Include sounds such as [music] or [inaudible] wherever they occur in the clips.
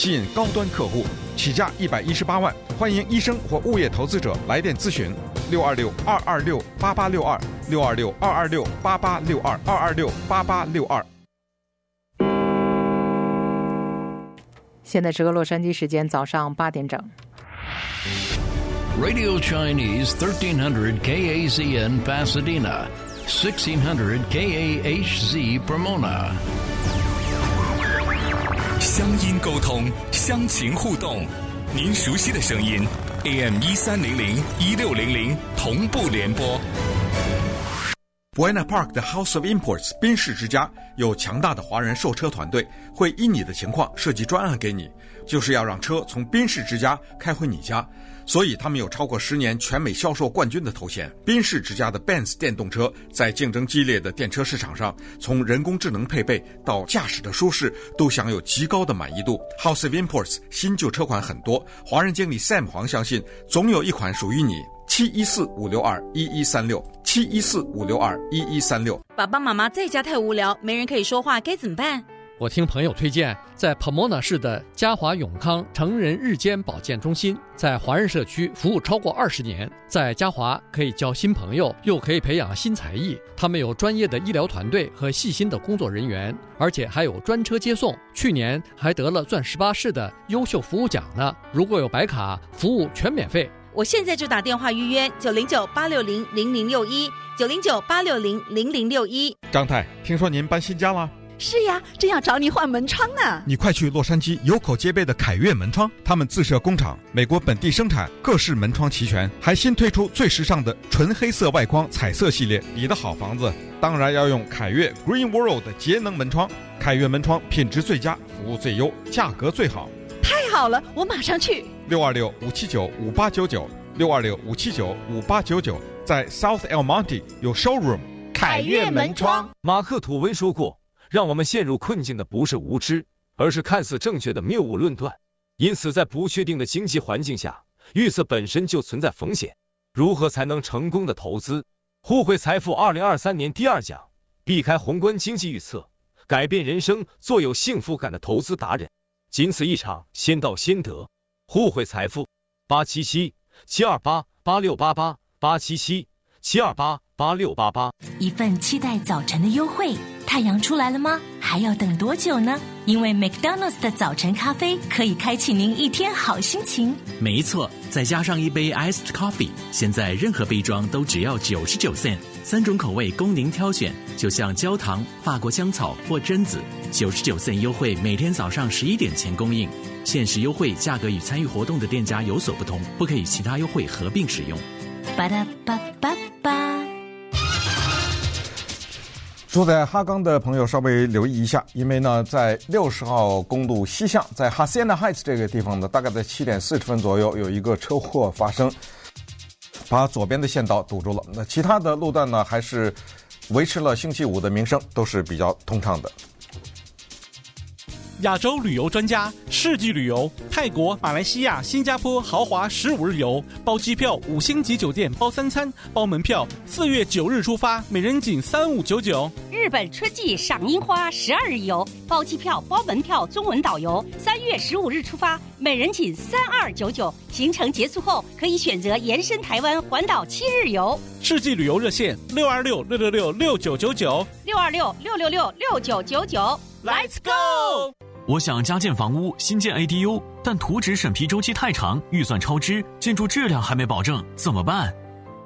吸引高端客户，起价一百一十八万。欢迎医生或物业投资者来电咨询：六二六二二六八八六二六二六二二六八八六二二二六八八六二。现在是个洛杉矶时间早上八点整。Radio Chinese 1300 KAZN Pasadena, 1600 KAHZ Pomona。乡音沟通，乡情互动。您熟悉的声音，AM 一三零零一六零零同步联播。Buena Park 的 House of Imports 宾士之家有强大的华人售车团队，会依你的情况设计专案给你，就是要让车从宾士之家开回你家。所以他们有超过十年全美销售冠军的头衔。宾士之家的 Benz 电动车在竞争激烈的电车市场上，从人工智能配备到驾驶的舒适，都享有极高的满意度。House of Imports 新旧车款很多，华人经理 Sam 黄相信总有一款属于你。七一四五六二一一三六，七一四五六二一一三六。爸爸妈妈在家太无聊，没人可以说话，该怎么办？我听朋友推荐，在 Pomona 市的嘉华永康成人日间保健中心，在华人社区服务超过二十年，在嘉华可以交新朋友，又可以培养新才艺。他们有专业的医疗团队和细心的工作人员，而且还有专车接送。去年还得了钻石巴士的优秀服务奖呢。如果有白卡，服务全免费。我现在就打电话预约九零九八六零零零六一九零九八六零零零六一。张太，听说您搬新家了？是呀，正要找你换门窗呢。你快去洛杉矶有口皆碑的凯悦门窗，他们自设工厂，美国本地生产，各式门窗齐全，还新推出最时尚的纯黑色外框彩色系列。你的好房子当然要用凯悦 Green World 的节能门窗。凯悦门窗品质最佳，服务最优，价格最好。太好了，我马上去。六二六五七九五八九九，六二六五七九五八九九，在 South El Monte 有 showroom。凯悦门窗。马克吐温说过，让我们陷入困境的不是无知，而是看似正确的谬误论断。因此，在不确定的经济环境下，预测本身就存在风险。如何才能成功的投资？互惠财富二零二三年第二讲，避开宏观经济预测，改变人生，做有幸福感的投资达人。仅此一场，先到先得。互惠财富八七七七二八八六八八八七七七二八八六八八。一份期待早晨的优惠，太阳出来了吗？还要等多久呢？因为 McDonald's 的早晨咖啡可以开启您一天好心情。没错，再加上一杯 iced coffee，现在任何杯装都只要九十九 cent，三种口味供您挑选，就像焦糖、法国香草或榛子。九十九 cent 优惠，每天早上十一点前供应，限时优惠，价格与参与活动的店家有所不同，不可以其他优惠合并使用。巴拉巴巴巴。住在哈冈的朋友稍微留意一下，因为呢，在六十号公路西向，在哈西 c i 斯这个地方呢，大概在七点四十分左右有一个车祸发生，把左边的线道堵住了。那其他的路段呢，还是维持了星期五的名声，都是比较通畅的。亚洲旅游专家，世纪旅游，泰国、马来西亚、新加坡豪华十五日游，包机票五星级酒店，包三餐，包门票。四月九日出发，每人仅三五九九。日本春季赏樱花十二日游，包机票，包门票，中文导游。三月十五日出发，每人仅三二九九。行程结束后，可以选择延伸台湾环岛七日游。世纪旅游热线：六二六六六六六九九九，六二六六六六六九九九。Let's go！我想加建房屋，新建 ADU，但图纸审批周期太长，预算超支，建筑质量还没保证，怎么办？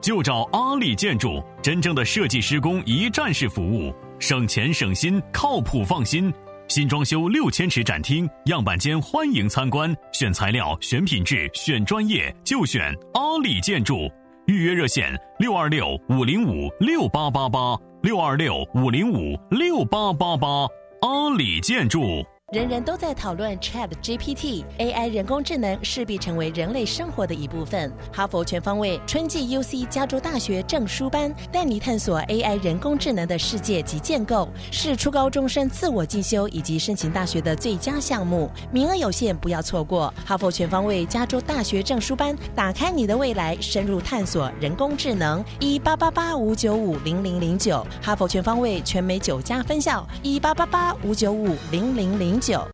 就找阿里建筑，真正的设计施工一站式服务，省钱省心，靠谱放心。新装修六千尺展厅，样板间欢迎参观，选材料，选品质，选专业，就选阿里建筑。预约热线：六二六五零五六八八八，六二六五零五六八八八，阿里建筑。人人都在讨论 Chat GPT，AI 人工智能势必成为人类生活的一部分。哈佛全方位春季 UC 加州大学证书班带你探索 AI 人工智能的世界及建构，是初高中生自我进修以及申请大学的最佳项目。名额有限，不要错过。哈佛全方位加州大学证书班，打开你的未来，深入探索人工智能。一八八八五九五零零零九，哈佛全方位全美九家分校。一八八八五九五零零零九。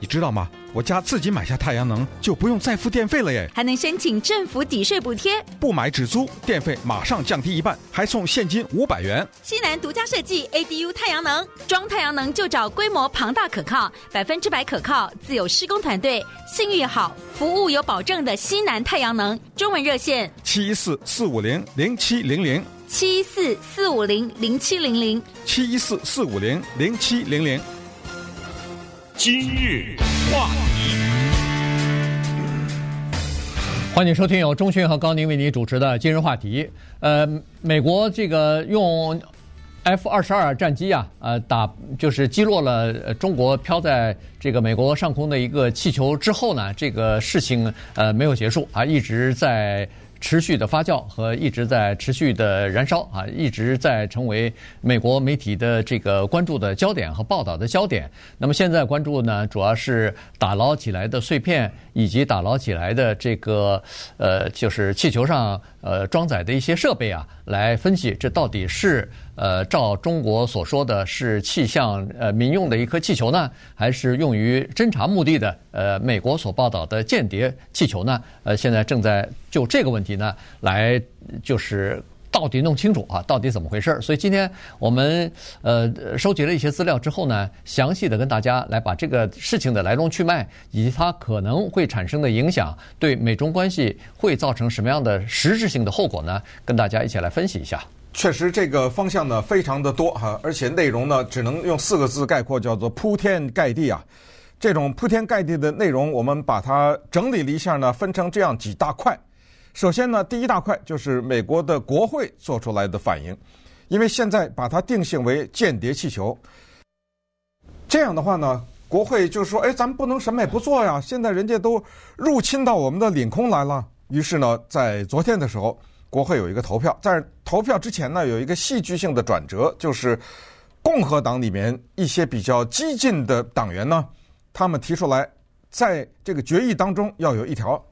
你知道吗？我家自己买下太阳能，就不用再付电费了耶！还能申请政府抵税补贴，不买只租，电费马上降低一半，还送现金五百元。西南独家设计 ADU 太阳能，装太阳能就找规模庞大可靠、百分之百可靠、自有施工团队、信誉好、服务有保证的西南太阳能。中文热线：七一四四五零零七零零七一四四五零零七零零七一四四五零零七零零。今日话题，欢迎收听由中讯和高宁为您主持的今日话题。呃，美国这个用 F 二十二战机啊，呃，打就是击落了中国飘在这个美国上空的一个气球之后呢，这个事情呃没有结束啊，一直在。持续的发酵和一直在持续的燃烧啊，一直在成为美国媒体的这个关注的焦点和报道的焦点。那么现在关注呢，主要是打捞起来的碎片，以及打捞起来的这个呃，就是气球上呃装载的一些设备啊，来分析这到底是。呃，照中国所说的是气象呃民用的一颗气球呢，还是用于侦察目的的？呃，美国所报道的间谍气球呢？呃，现在正在就这个问题呢，来就是到底弄清楚啊，到底怎么回事儿？所以今天我们呃收集了一些资料之后呢，详细的跟大家来把这个事情的来龙去脉以及它可能会产生的影响，对美中关系会造成什么样的实质性的后果呢？跟大家一起来分析一下。确实，这个方向呢非常的多哈，而且内容呢只能用四个字概括，叫做铺天盖地啊。这种铺天盖地的内容，我们把它整理了一下呢，分成这样几大块。首先呢，第一大块就是美国的国会做出来的反应，因为现在把它定性为间谍气球，这样的话呢，国会就说：“哎，咱们不能什么也不做呀，现在人家都入侵到我们的领空来了。”于是呢，在昨天的时候。国会有一个投票，在投票之前呢，有一个戏剧性的转折，就是共和党里面一些比较激进的党员呢，他们提出来，在这个决议当中要有一条，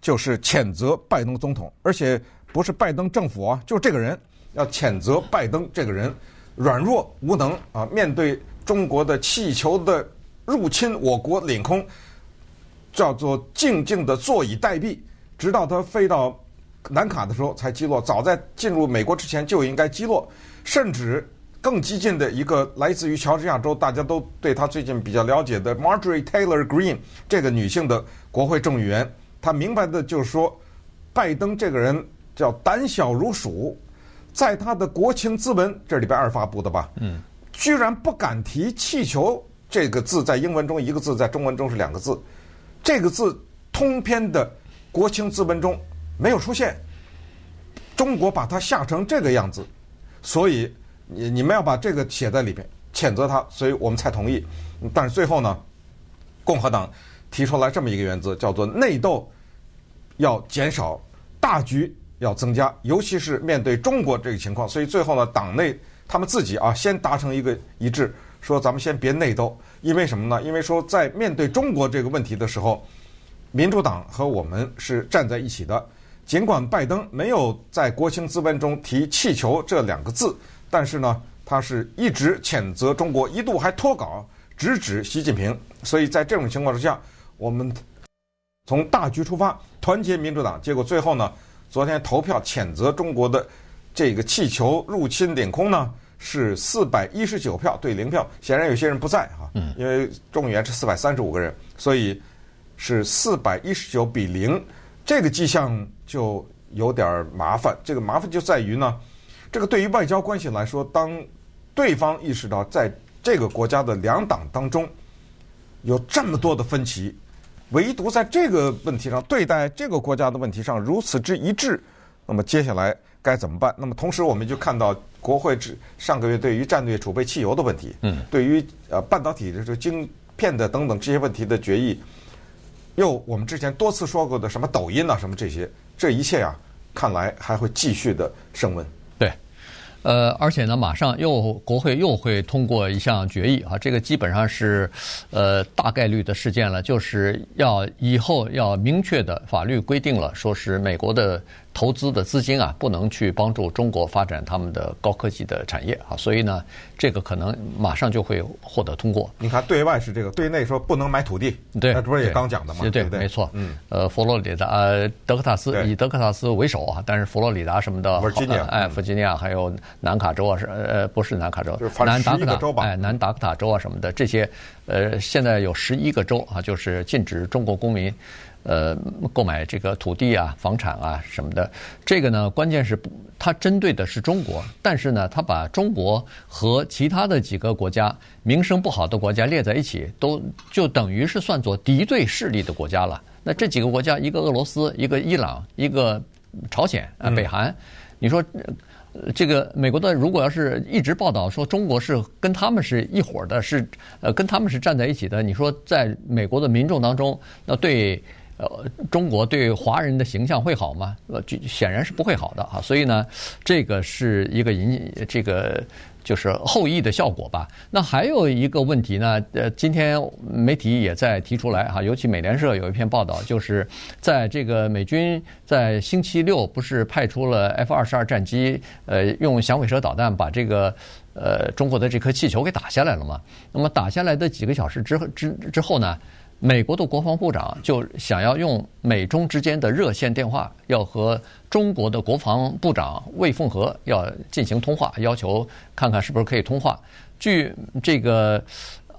就是谴责拜登总统，而且不是拜登政府啊，就这个人要谴责拜登这个人软弱无能啊，面对中国的气球的入侵我国领空，叫做静静的坐以待毙，直到他飞到。南卡的时候才击落，早在进入美国之前就应该击落，甚至更激进的一个来自于乔治亚州，大家都对他最近比较了解的 Marjorie Taylor Greene 这个女性的国会众议员，她明白的就是说，拜登这个人叫胆小如鼠，在他的国情咨文，这是礼拜二发布的吧？嗯，居然不敢提气球这个字，在英文中一个字，在中文中是两个字，这个字通篇的国情咨文中。没有出现，中国把它吓成这个样子，所以你你们要把这个写在里边，谴责他，所以我们才同意。但是最后呢，共和党提出来这么一个原则，叫做内斗要减少，大局要增加，尤其是面对中国这个情况。所以最后呢，党内他们自己啊，先达成一个一致，说咱们先别内斗，因为什么呢？因为说在面对中国这个问题的时候，民主党和我们是站在一起的。尽管拜登没有在国情咨文中提“气球”这两个字，但是呢，他是一直谴责中国，一度还脱稿直指习近平。所以在这种情况之下，我们从大局出发，团结民主党。结果最后呢，昨天投票谴责中国的这个气球入侵领空呢，是四百一十九票对零票。显然有些人不在哈，因为众议员是四百三十五个人，所以是四百一十九比零。这个迹象就有点麻烦。这个麻烦就在于呢，这个对于外交关系来说，当对方意识到在这个国家的两党当中有这么多的分歧，唯独在这个问题上对待这个国家的问题上如此之一致，那么接下来该怎么办？那么同时，我们就看到国会上上个月对于战略储备汽油的问题，嗯，对于呃半导体的这个晶片的等等这些问题的决议。又我们之前多次说过的什么抖音啊，什么这些，这一切呀，看来还会继续的升温。对，呃，而且呢，马上又国会又会通过一项决议啊，这个基本上是呃大概率的事件了，就是要以后要明确的法律规定了，说是美国的。投资的资金啊，不能去帮助中国发展他们的高科技的产业啊，所以呢，这个可能马上就会获得通过。你看，对外是这个，对内说不能买土地，对，那不是也刚讲的吗？对对，对，没错。嗯，呃，佛罗里达、呃，德克萨斯以德克萨斯为首啊，但是佛罗里达什么的，弗吉尼亚，哎，弗吉尼亚还有南卡州啊，是呃，不是南卡州，就是南达科塔州吧，哎，南达科塔州啊什么的，这些呃，现在有十一个州啊，就是禁止中国公民。呃，购买这个土地啊、房产啊什么的，这个呢，关键是它针对的是中国，但是呢，它把中国和其他的几个国家名声不好的国家列在一起，都就等于是算作敌对势力的国家了。那这几个国家，一个俄罗斯，一个伊朗，一个朝鲜啊，北韩，你说这个美国的如果要是一直报道说中国是跟他们是一伙的，是呃跟他们是站在一起的，你说在美国的民众当中，那对。呃，中国对华人的形象会好吗？呃，显然是不会好的啊。所以呢，这个是一个引这个就是后益的效果吧。那还有一个问题呢，呃，今天媒体也在提出来哈，尤其美联社有一篇报道，就是在这个美军在星期六不是派出了 F 二十二战机，呃，用响尾蛇导弹把这个呃中国的这颗气球给打下来了嘛？那么打下来的几个小时之后之之后呢？美国的国防部长就想要用美中之间的热线电话，要和中国的国防部长魏凤和要进行通话，要求看看是不是可以通话。据这个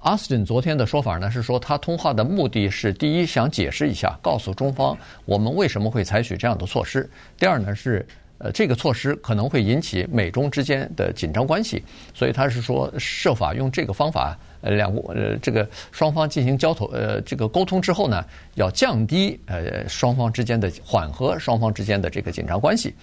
奥斯汀昨天的说法呢，是说他通话的目的是：第一，想解释一下，告诉中方我们为什么会采取这样的措施；第二呢，是呃这个措施可能会引起美中之间的紧张关系，所以他是说设法用这个方法。呃，两国呃，这个双方进行交头呃，这个沟通之后呢，要降低呃双方之间的缓和双方之间的这个紧张关系，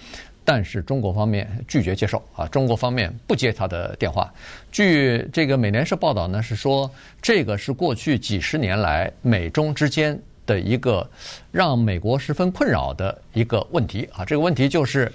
但是中国方面拒绝接受啊，中国方面不接他的电话。据这个美联社报道呢，是说这个是过去几十年来美中之间的一个让美国十分困扰的一个问题啊，这个问题就是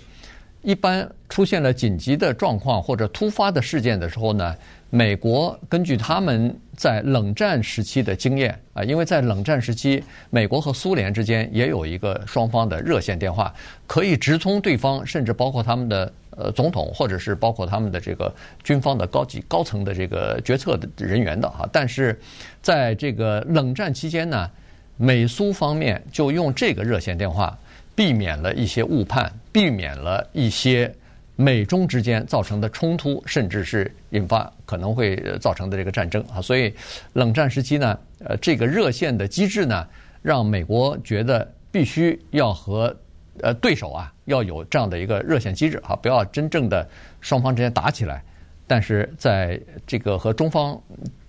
一般出现了紧急的状况或者突发的事件的时候呢。美国根据他们在冷战时期的经验啊，因为在冷战时期，美国和苏联之间也有一个双方的热线电话，可以直通对方，甚至包括他们的呃总统，或者是包括他们的这个军方的高级高层的这个决策的人员的哈。但是在这个冷战期间呢，美苏方面就用这个热线电话，避免了一些误判，避免了一些。美中之间造成的冲突，甚至是引发可能会造成的这个战争啊，所以冷战时期呢，呃，这个热线的机制呢，让美国觉得必须要和呃对手啊要有这样的一个热线机制啊，不要真正的双方之间打起来。但是在这个和中方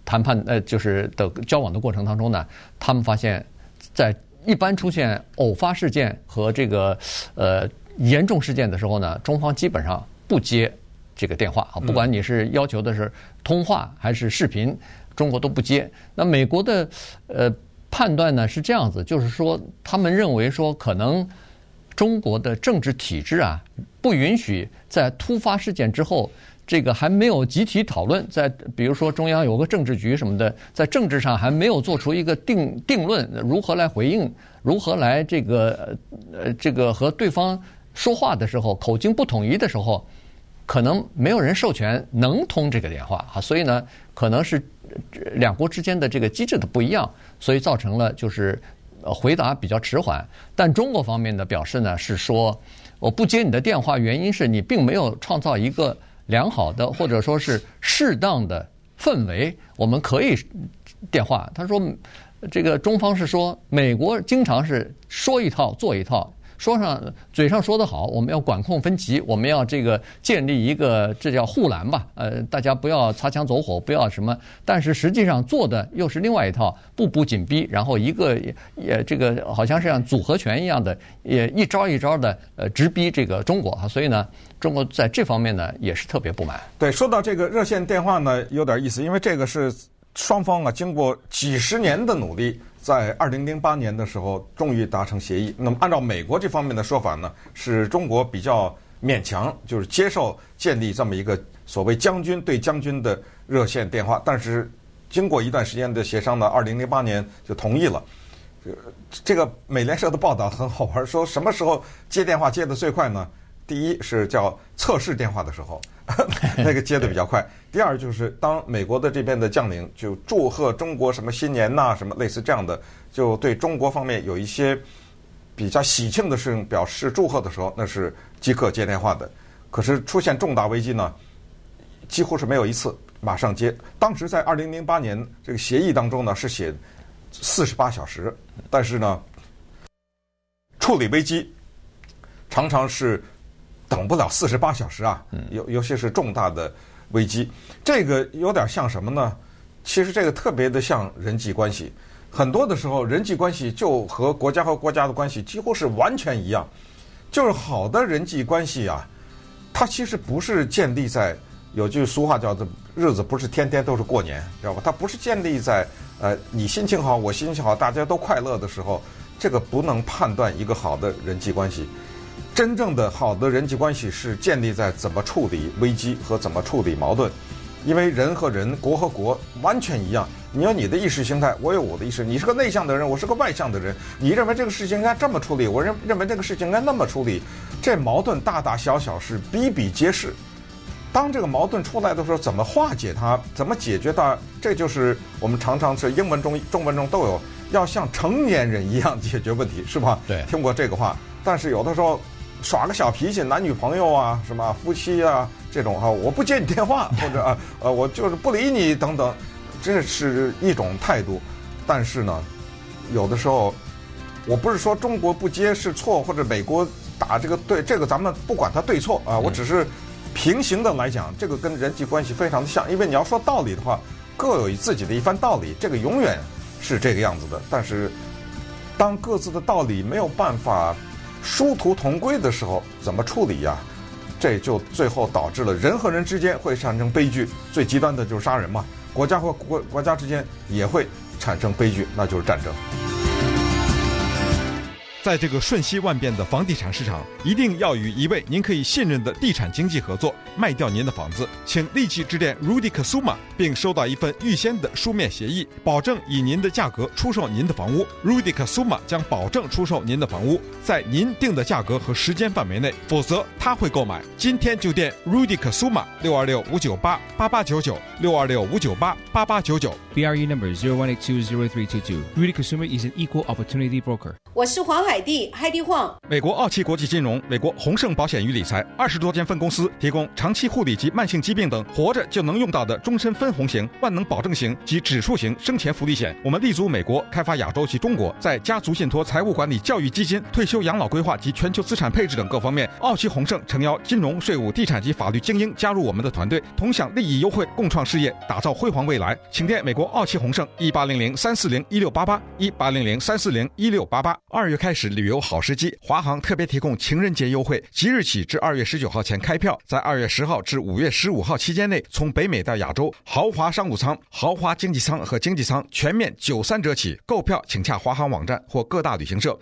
谈判呃就是的交往的过程当中呢，他们发现，在一般出现偶发事件和这个呃。严重事件的时候呢，中方基本上不接这个电话啊，不管你是要求的是通话还是视频，中国都不接。那美国的呃判断呢是这样子，就是说他们认为说可能中国的政治体制啊不允许在突发事件之后，这个还没有集体讨论，在比如说中央有个政治局什么的，在政治上还没有做出一个定定论，如何来回应，如何来这个呃这个和对方。说话的时候口径不统一的时候，可能没有人授权能通这个电话啊，所以呢，可能是两国之间的这个机制的不一样，所以造成了就是回答比较迟缓。但中国方面的表示呢是说，我不接你的电话，原因是你并没有创造一个良好的或者说是适当的氛围，我们可以电话。他说，这个中方是说，美国经常是说一套做一套。说上嘴上说得好，我们要管控分歧，我们要这个建立一个，这叫护栏吧？呃，大家不要擦枪走火，不要什么。但是实际上做的又是另外一套，步步紧逼，然后一个也这个好像是像组合拳一样的，也一招一招的呃直逼这个中国哈。所以呢，中国在这方面呢也是特别不满。对，说到这个热线电话呢，有点意思，因为这个是双方啊经过几十年的努力。在二零零八年的时候，终于达成协议。那么，按照美国这方面的说法呢，是中国比较勉强，就是接受建立这么一个所谓将军对将军的热线电话。但是，经过一段时间的协商呢，二零零八年就同意了。这个美联社的报道很好玩，说什么时候接电话接的最快呢？第一是叫测试电话的时候，[laughs] 那个接的比较快。第二就是当美国的这边的将领就祝贺中国什么新年呐，什么类似这样的，就对中国方面有一些比较喜庆的事情表示祝贺的时候，那是即刻接电话的。可是出现重大危机呢，几乎是没有一次马上接。当时在二零零八年这个协议当中呢，是写四十八小时，但是呢，处理危机常常是。等不了四十八小时啊，尤尤其是重大的危机，这个有点像什么呢？其实这个特别的像人际关系，很多的时候人际关系就和国家和国家的关系几乎是完全一样。就是好的人际关系啊，它其实不是建立在有句俗话叫做“日子不是天天都是过年”，知道吧？它不是建立在呃你心情好，我心情好，大家都快乐的时候，这个不能判断一个好的人际关系。真正的好的人际关系是建立在怎么处理危机和怎么处理矛盾，因为人和人、国和国完全一样。你有你的意识形态，我有我的意识。你是个内向的人，我是个外向的人。你认为这个事情应该这么处理，我认认为这个事情应该那么处理。这矛盾大大小小是比比皆是。当这个矛盾出来的时候，怎么化解它，怎么解决它，这就是我们常常是英文中、中文中都有，要像成年人一样解决问题，是吧？对，听过这个话。但是有的时候。耍个小脾气，男女朋友啊，什么夫妻啊，这种哈，我不接你电话，或者啊，呃，我就是不理你等等，这是一种态度。但是呢，有的时候，我不是说中国不接是错，或者美国打这个对，这个咱们不管它对错啊，我只是平行的来讲，这个跟人际关系非常的像。因为你要说道理的话，各有自己的一番道理，这个永远是这个样子的。但是，当各自的道理没有办法。殊途同归的时候怎么处理呀？这就最后导致了人和人之间会产生悲剧，最极端的就是杀人嘛。国家和国国家之间也会产生悲剧，那就是战争。在这个瞬息万变的房地产市场，一定要与一位您可以信任的地产经纪合作，卖掉您的房子，请立即致电 Rudy Kusuma，并收到一份预先的书面协议，保证以您的价格出售您的房屋。Rudy Kusuma 将保证出售您的房屋，在您定的价格和时间范围内，否则他会购买。今天就电 Rudy Kusuma 六二六五九八八八九九六二六五九八八八九九。BRE number zero one eight two zero three two two. Rudy Kusuma is an equal opportunity broker. 我是黄海海地海地晃。美国奥奇国际金融、美国宏盛保险与理财二十多间分公司提供长期护理及慢性疾病等活着就能用到的终身分红型、万能保证型及指数型生前福利险。我们立足美国，开发亚洲及中国，在家族信托、财务管理、教育基金、退休养老规划及全球资产配置等各方面，奥奇宏盛诚邀金融、税务、地产及法律精英加入我们的团队，同享利益优惠，共创事业，打造辉煌未来。请电美国奥奇宏盛一八零零三四零一六八八一八零零三四零一六八八。二月开始是旅游好时机，华航特别提供情人节优惠，即日起至二月十九号前开票，在二月十号至五月十五号期间内，从北美到亚洲，豪华商务舱、豪华经济舱和经济舱全面九三折起，购票请洽华航网站或各大旅行社。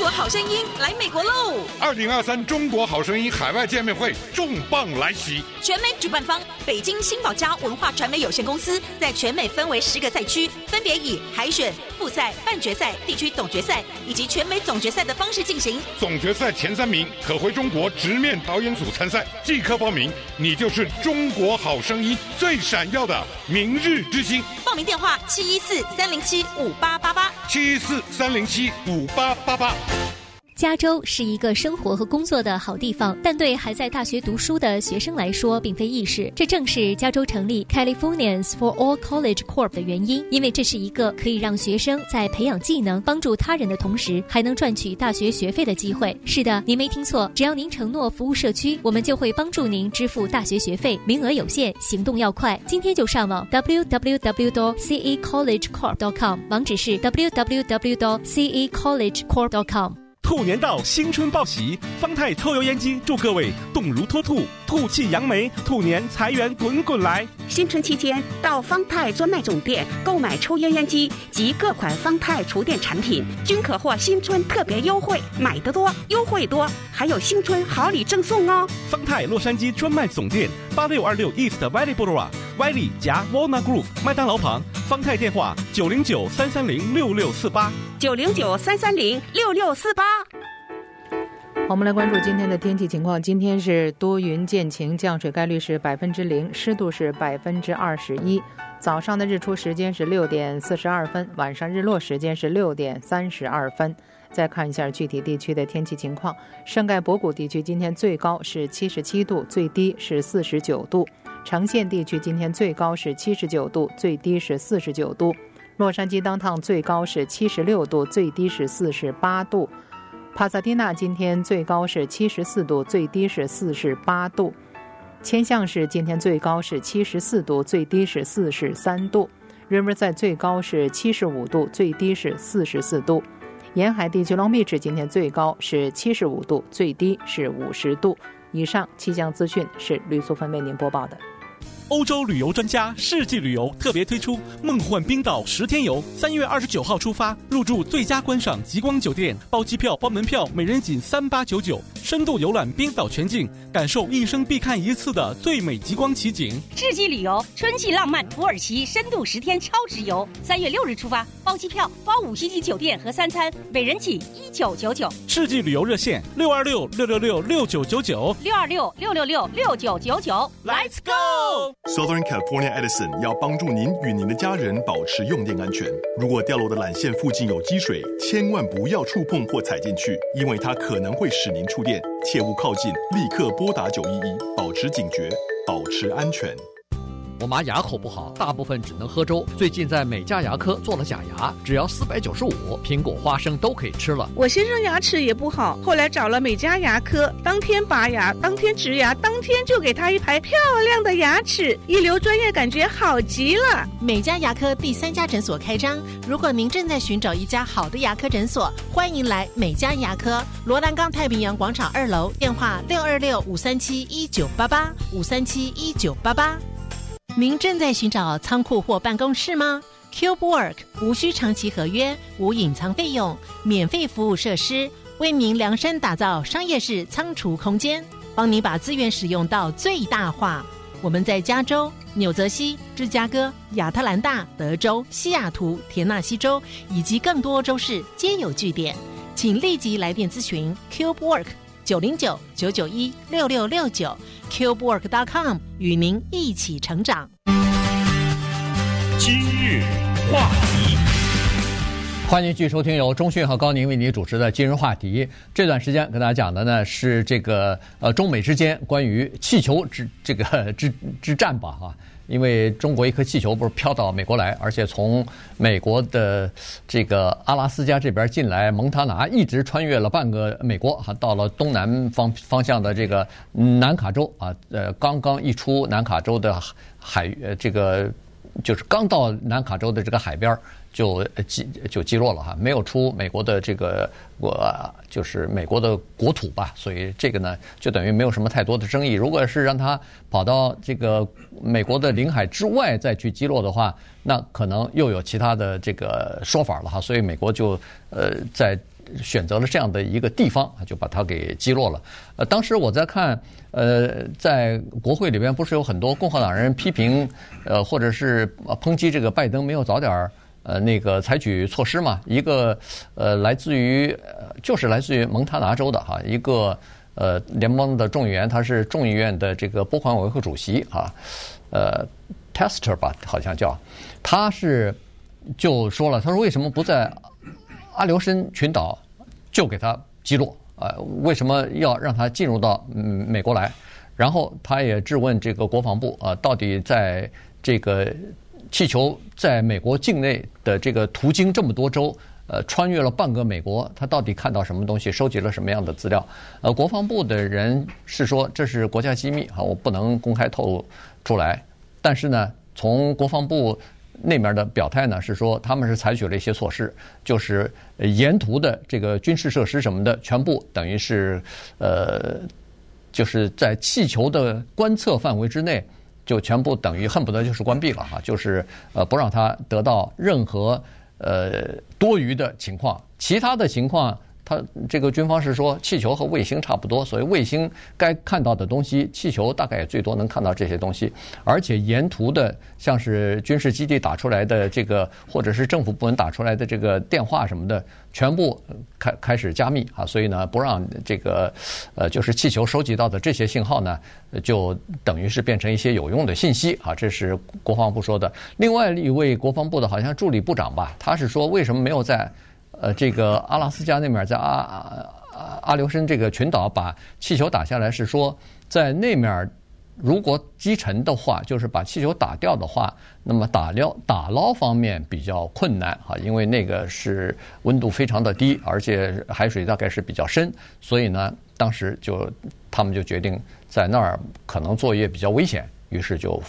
中国好声音来美国喽！二零二三中国好声音海外见面会重磅来袭，全美主办方北京新宝佳文化传媒有限公司在全美分为十个赛区，分别以海选、复赛、半决赛、地区总决赛以及全美总决赛的方式进行。总决赛前三名可回中国直面导演组参赛，即刻报名，你就是中国好声音最闪耀的明日之星。报名电话：七一四三零七五八八八，七一四三零七五八八八。Bye. 加州是一个生活和工作的好地方，但对还在大学读书的学生来说，并非易事。这正是加州成立 Californians for All College Corp 的原因，因为这是一个可以让学生在培养技能、帮助他人的同时，还能赚取大学学费的机会。是的，您没听错，只要您承诺服务社区，我们就会帮助您支付大学学费。名额有限，行动要快，今天就上网 www.cecollegecorp.com，网址是 www.cecollegecorp.com。兔年到，新春报喜！方太抽油烟机祝各位动如脱兔。兔气扬眉，兔年财源滚滚来。新春期间到方太专卖总店购买抽烟烟机及各款方太厨电产品，均可获新春特别优惠，买得多优惠多，还有新春好礼赠送哦。方太洛杉矶专卖总店八六二六 East Valley Boulevard Wiley 夹 Walnut Grove 麦当劳旁，方太电话九零九三三零六六四八九零九三三零六六四八。我们来关注今天的天气情况。今天是多云见晴，降水概率是百分之零，湿度是百分之二十一。早上的日出时间是六点四十二分，晚上日落时间是六点三十二分。再看一下具体地区的天气情况。圣盖博谷地区今天最高是七十七度，最低是四十九度。橙县地区今天最高是七十九度，最低是四十九度。洛杉矶当趟最高是七十六度，最低是四十八度。帕萨蒂纳今天最高是七十四度，最低是四十八度；千象市今天最高是七十四度，最低是四十三度 River 在最高是七十五度，最低是四十四度；沿海地区 Long Beach 今天最高是七十五度，最低是五十度。以上气象资讯是吕素芬为您播报的。欧洲旅游专家世纪旅游特别推出梦幻冰岛十天游，三月二十九号出发，入住最佳观赏极光酒店，包机票、包门票，每人仅三八九九，深度游览冰岛全境，感受一生必看一次的最美极光奇景。世纪旅游春季浪漫土耳其深度十天超值游，三月六日出发，包机票、包五星级酒店和三餐，每人仅一九九九。世纪旅游热线六二六六六六六九九九六二六六六六六九九九，Let's Southern California Edison 要帮助您与您的家人保持用电安全。如果掉落的缆线附近有积水，千万不要触碰或踩进去，因为它可能会使您触电。切勿靠近，立刻拨打九一一，保持警觉，保持安全。我妈牙口不好，大部分只能喝粥。最近在美嘉牙科做了假牙，只要四百九十五，苹果、花生都可以吃了。我先生牙齿也不好，后来找了美嘉牙科，当天拔牙，当天植牙，当天就给他一排漂亮的牙齿，一流专业，感觉好极了。美嘉牙科第三家诊所开张，如果您正在寻找一家好的牙科诊所，欢迎来美嘉牙科，罗兰岗太平洋广场二楼，电话六二六五三七一九八八五三七一九八八。您正在寻找仓库或办公室吗？CubeWork 无需长期合约，无隐藏费用，免费服务设施，为您量身打造商业式仓储空间，帮你把资源使用到最大化。我们在加州、纽泽西、芝加哥、亚特兰大、德州、西雅图、田纳西州以及更多州市皆有据点，请立即来电咨询 CubeWork。九零九九九一六六六九，cubework.com 与您一起成长。今日话题，欢迎继续收听由中讯和高宁为您主持的今日话题。这段时间跟大家讲的呢是这个呃中美之间关于气球之这个之之战吧哈。因为中国一颗气球不是飘到美国来，而且从美国的这个阿拉斯加这边进来，蒙塔拿一直穿越了半个美国，哈，到了东南方方向的这个南卡州啊，呃，刚刚一出南卡州的海，呃，这个就是刚到南卡州的这个海边儿。就击就击落了哈，没有出美国的这个我就是美国的国土吧，所以这个呢就等于没有什么太多的争议。如果是让他跑到这个美国的领海之外再去击落的话，那可能又有其他的这个说法了哈。所以美国就呃在选择了这样的一个地方，就把它给击落了。呃，当时我在看，呃，在国会里边不是有很多共和党人批评，呃，或者是抨击这个拜登没有早点儿。呃，那个采取措施嘛，一个呃，来自于就是来自于蒙塔拿州的哈，一个呃联邦的众议员，他是众议院的这个拨款委员会主席啊，呃，Tester 吧，好像叫，他是就说了，他说为什么不在阿留申群岛就给他击落啊？为什么要让他进入到嗯美国来？然后他也质问这个国防部啊，到底在这个。气球在美国境内的这个途经这么多州，呃，穿越了半个美国，他到底看到什么东西，收集了什么样的资料？呃，国防部的人是说这是国家机密，哈，我不能公开透露出来。但是呢，从国防部那边的表态呢，是说他们是采取了一些措施，就是沿途的这个军事设施什么的，全部等于是呃。就是在气球的观测范围之内，就全部等于恨不得就是关闭了哈，就是呃不让他得到任何呃多余的情况，其他的情况。他这个军方是说，气球和卫星差不多，所以卫星该看到的东西，气球大概也最多能看到这些东西。而且沿途的像是军事基地打出来的这个，或者是政府部门打出来的这个电话什么的，全部开开始加密啊，所以呢，不让这个呃，就是气球收集到的这些信号呢，就等于是变成一些有用的信息啊。这是国防部说的。另外一位国防部的好像助理部长吧，他是说为什么没有在。呃，这个阿拉斯加那面在阿阿阿留申这个群岛把气球打下来，是说在那面如果击沉的话，就是把气球打掉的话，那么打捞打捞方面比较困难啊，因为那个是温度非常的低，而且海水大概是比较深，所以呢，当时就他们就决定在那儿可能作业比较危险，于是就。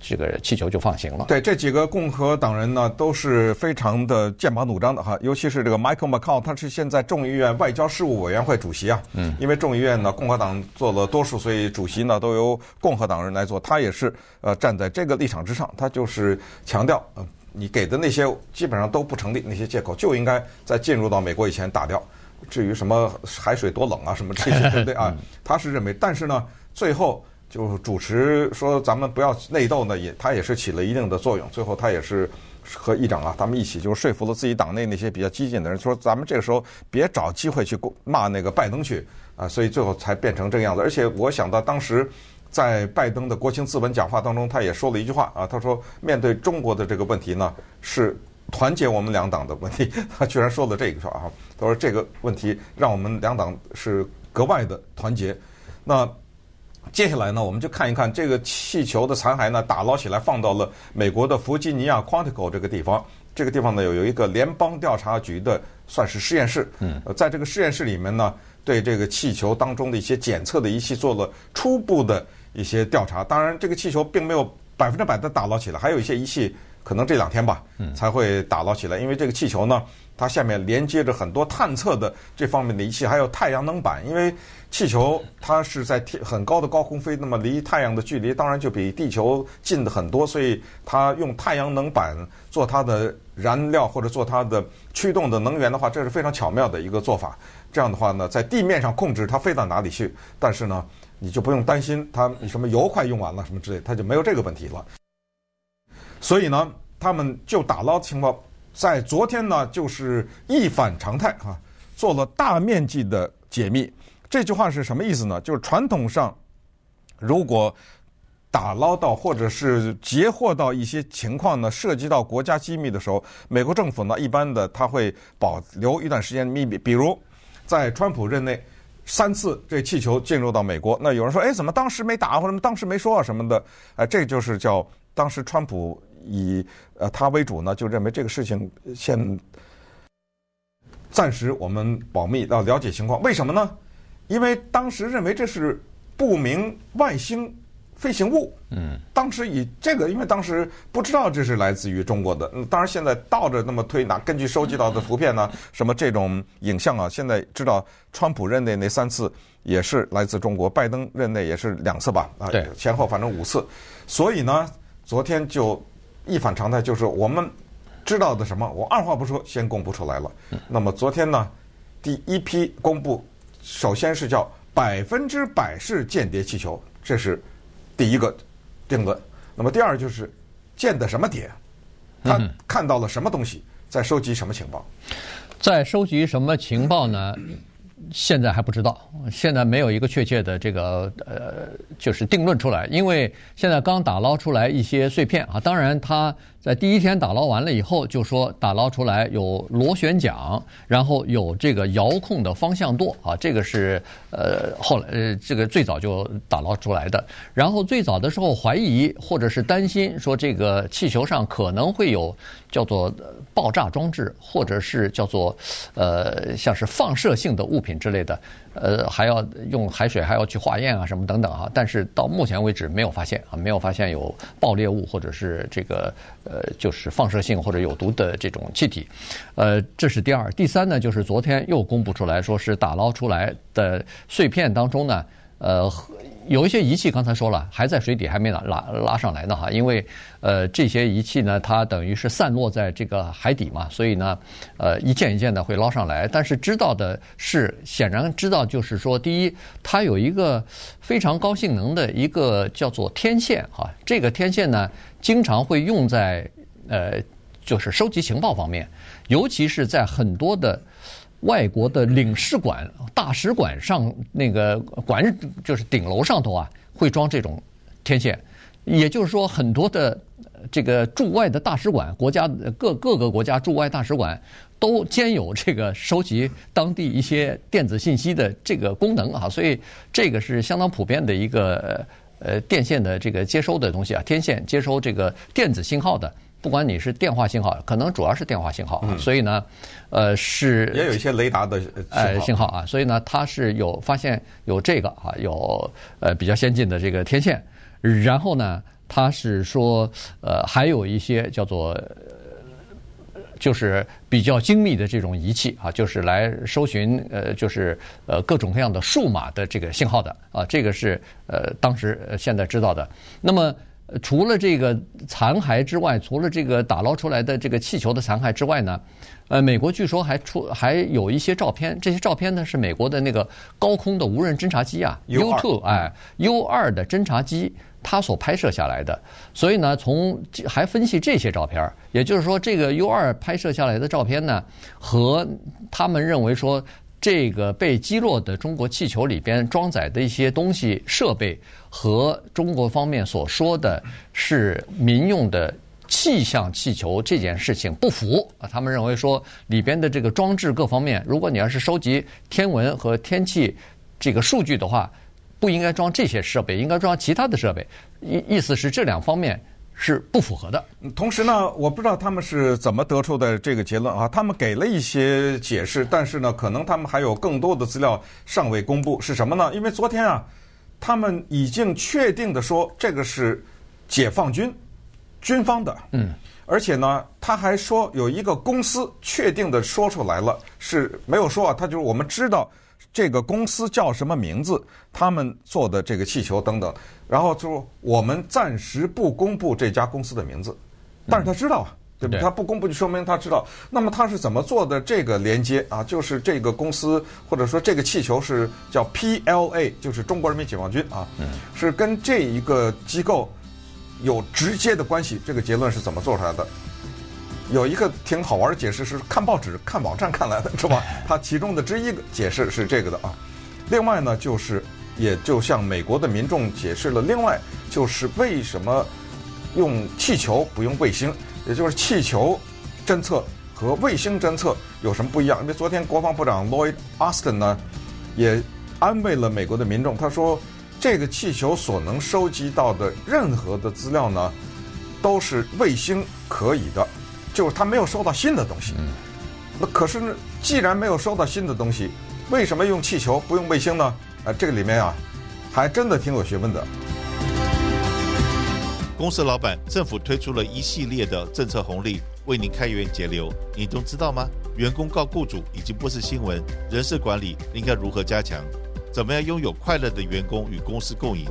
这个气球就放行了。对，这几个共和党人呢，都是非常的剑拔弩张的哈，尤其是这个 Michael McCaul，他是现在众议院外交事务委员会主席啊。嗯。因为众议院呢，共和党做了多数，所以主席呢都由共和党人来做。他也是呃站在这个立场之上，他就是强调，呃，你给的那些基本上都不成立，那些借口就应该在进入到美国以前打掉。至于什么海水多冷啊，什么这些，对不对啊？他是认为，但是呢，最后。就主持说咱们不要内斗呢，也他也是起了一定的作用。最后他也是和议长啊，他们一起就说服了自己党内那些比较激进的人，说咱们这个时候别找机会去骂那个拜登去啊，所以最后才变成这个样子。而且我想到当时在拜登的国情咨文讲话当中，他也说了一句话啊，他说面对中国的这个问题呢，是团结我们两党的问题。[laughs] 他居然说了这个话啊，他说这个问题让我们两党是格外的团结。那。接下来呢，我们就看一看这个气球的残骸呢，打捞起来放到了美国的弗吉尼亚 Quantico 这个地方。这个地方呢，有有一个联邦调查局的算是实验室。嗯，在这个实验室里面呢，对这个气球当中的一些检测的仪器做了初步的一些调查。当然，这个气球并没有百分之百的打捞起来，还有一些仪器可能这两天吧，才会打捞起来。因为这个气球呢，它下面连接着很多探测的这方面的仪器，还有太阳能板，因为。气球它是在天很高的高空飞，那么离太阳的距离当然就比地球近的很多，所以它用太阳能板做它的燃料或者做它的驱动的能源的话，这是非常巧妙的一个做法。这样的话呢，在地面上控制它飞到哪里去，但是呢，你就不用担心它什么油快用完了什么之类，它就没有这个问题了。所以呢，他们就打捞情况，[laughs] 在昨天呢，就是一反常态啊，做了大面积的解密。这句话是什么意思呢？就是传统上，如果打捞到或者是截获到一些情况呢，涉及到国家机密的时候，美国政府呢，一般的他会保留一段时间秘密。比如在川普任内，三次这气球进入到美国，那有人说，哎，怎么当时没打，或者当时没说啊什么的？哎，这就是叫当时川普以呃他为主呢，就认为这个事情先暂时我们保密，要了解情况。为什么呢？因为当时认为这是不明外星飞行物，嗯，当时以这个，因为当时不知道这是来自于中国的，嗯，当然现在倒着那么推，拿根据收集到的图片呢，[laughs] 什么这种影像啊，现在知道川普任内那三次也是来自中国，拜登任内也是两次吧，啊，对，前后反正五次，所以呢，昨天就一反常态，就是我们知道的什么，我二话不说先公布出来了。那么昨天呢，第一批公布。首先是叫百分之百是间谍气球，这是第一个定论。那么第二就是见的什么点，他看到了什么东西，在收集什么情报，在收集什么情报呢？现在还不知道，现在没有一个确切的这个呃，就是定论出来，因为现在刚打捞出来一些碎片啊，当然它。在第一天打捞完了以后，就说打捞出来有螺旋桨，然后有这个遥控的方向舵啊，这个是呃后来呃这个最早就打捞出来的。然后最早的时候怀疑或者是担心说这个气球上可能会有叫做爆炸装置，或者是叫做呃像是放射性的物品之类的。呃，还要用海水，还要去化验啊，什么等等啊。但是到目前为止没有发现啊，没有发现有爆裂物或者是这个呃，就是放射性或者有毒的这种气体。呃，这是第二。第三呢，就是昨天又公布出来说是打捞出来的碎片当中呢，呃。有一些仪器，刚才说了，还在水底，还没拉拉拉上来呢哈。因为，呃，这些仪器呢，它等于是散落在这个海底嘛，所以呢，呃，一件一件的会捞上来。但是知道的是，显然知道就是说，第一，它有一个非常高性能的一个叫做天线哈。这个天线呢，经常会用在呃，就是收集情报方面，尤其是在很多的。外国的领事馆、大使馆上那个馆就是顶楼上头啊，会装这种天线。也就是说，很多的这个驻外的大使馆、国家各各个国家驻外大使馆都兼有这个收集当地一些电子信息的这个功能啊。所以这个是相当普遍的一个呃电线的这个接收的东西啊，天线接收这个电子信号的。不管你是电话信号，可能主要是电话信号，嗯、所以呢，呃，是也有一些雷达的呃信号啊，所以呢，它是有发现有这个啊，有呃比较先进的这个天线，然后呢，它是说呃还有一些叫做就是比较精密的这种仪器啊，就是来搜寻呃就是呃各种各样的数码的这个信号的啊，这个是呃当时现在知道的，那么。除了这个残骸之外，除了这个打捞出来的这个气球的残骸之外呢，呃，美国据说还出还有一些照片，这些照片呢是美国的那个高空的无人侦察机啊，U2，哎，U2 的侦察机它所拍摄下来的，所以呢，从还分析这些照片，也就是说，这个 U2 拍摄下来的照片呢，和他们认为说。这个被击落的中国气球里边装载的一些东西设备，和中国方面所说的是民用的气象气球这件事情不符啊。他们认为说里边的这个装置各方面，如果你要是收集天文和天气这个数据的话，不应该装这些设备，应该装其他的设备。意意思是这两方面。是不符合的。同时呢，我不知道他们是怎么得出的这个结论啊。他们给了一些解释，但是呢，可能他们还有更多的资料尚未公布。是什么呢？因为昨天啊，他们已经确定的说这个是解放军军方的。嗯。而且呢，他还说有一个公司确定的说出来了，是没有说啊，他就是我们知道。这个公司叫什么名字？他们做的这个气球等等，然后就我们暂时不公布这家公司的名字，但是他知道啊，对不对？他不公布就说明他知道。那么他是怎么做的这个连接啊？就是这个公司或者说这个气球是叫 PLA，就是中国人民解放军啊，是跟这一个机构有直接的关系。这个结论是怎么做出来的？有一个挺好玩的解释是看报纸、看网站看来的，是吧？[laughs] 它其中的之一个解释是这个的啊。另外呢，就是也就向美国的民众解释了，另外就是为什么用气球不用卫星，也就是气球侦测和卫星侦测有什么不一样？因为昨天国防部长 Lloyd Austin 呢也安慰了美国的民众，他说这个气球所能收集到的任何的资料呢，都是卫星可以的。就是他没有收到新的东西，那可是呢，既然没有收到新的东西，为什么用气球不用卫星呢？啊，这个里面啊，还真的挺有学问的。公司老板，政府推出了一系列的政策红利，为您开源节流，你都知道吗？员工告雇主已经不是新闻，人事管理应该如何加强？怎么样拥有快乐的员工与公司共赢？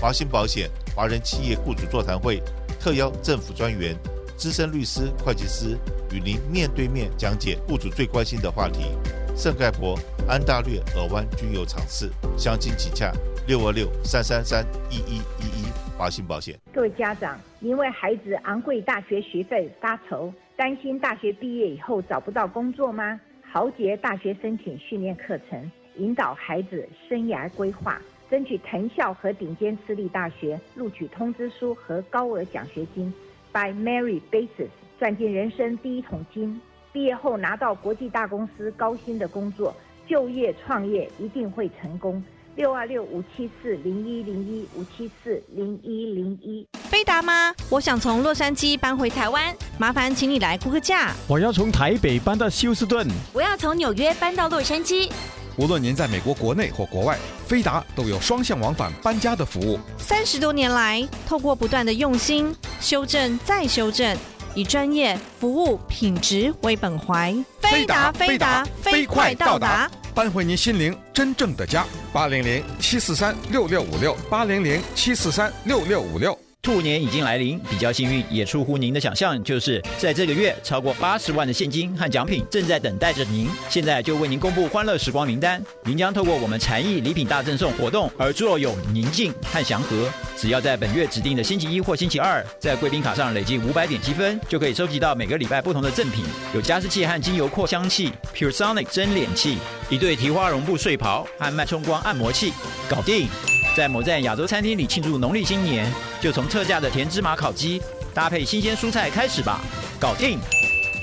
华信保险华人企业雇主座谈会特邀政府专员。资深律师、会计师与您面对面讲解雇主最关心的话题。圣盖博、安大略、尔湾均有场次，详情请洽六二六三三三一一一一华信保险。各位家长，您为孩子昂贵大学学费发愁，担心大学毕业以后找不到工作吗？豪杰大学申请训练课程，引导孩子生涯规划，争取藤校和顶尖私立大学录取通知书和高额奖学金。By Mary Basis 赚进人生第一桶金，毕业后拿到国际大公司高薪的工作，就业创业一定会成功。六二六五七四零一零一五七四零一零一。飞达吗？我想从洛杉矶搬回台湾，麻烦请你来估个价。我要从台北搬到休斯顿。我要从纽约搬到洛杉矶。无论您在美国国内或国外，飞达都有双向往返搬家的服务。三十多年来，透过不断的用心修正再修正，以专业服务品质为本怀。飞达飞达飞快到达。搬回您心灵真正的家。八零零七四三六六五六，八零零七四三六六五六。兔年已经来临，比较幸运也出乎您的想象，就是在这个月，超过八十万的现金和奖品正在等待着您。现在就为您公布欢乐时光名单，您将透过我们才艺礼品大赠送活动而坐拥宁静和祥和。只要在本月指定的星期一或星期二，在贵宾卡上累计五百点积分，就可以收集到每个礼拜不同的赠品，有加湿器和精油扩香器、Pure Sonic 蒸脸器、一对提花绒布睡袍和脉冲光按摩器，搞定。在某站亚洲餐厅里庆祝农历新年，就从特价的甜芝麻烤鸡搭配新鲜蔬菜开始吧，搞定！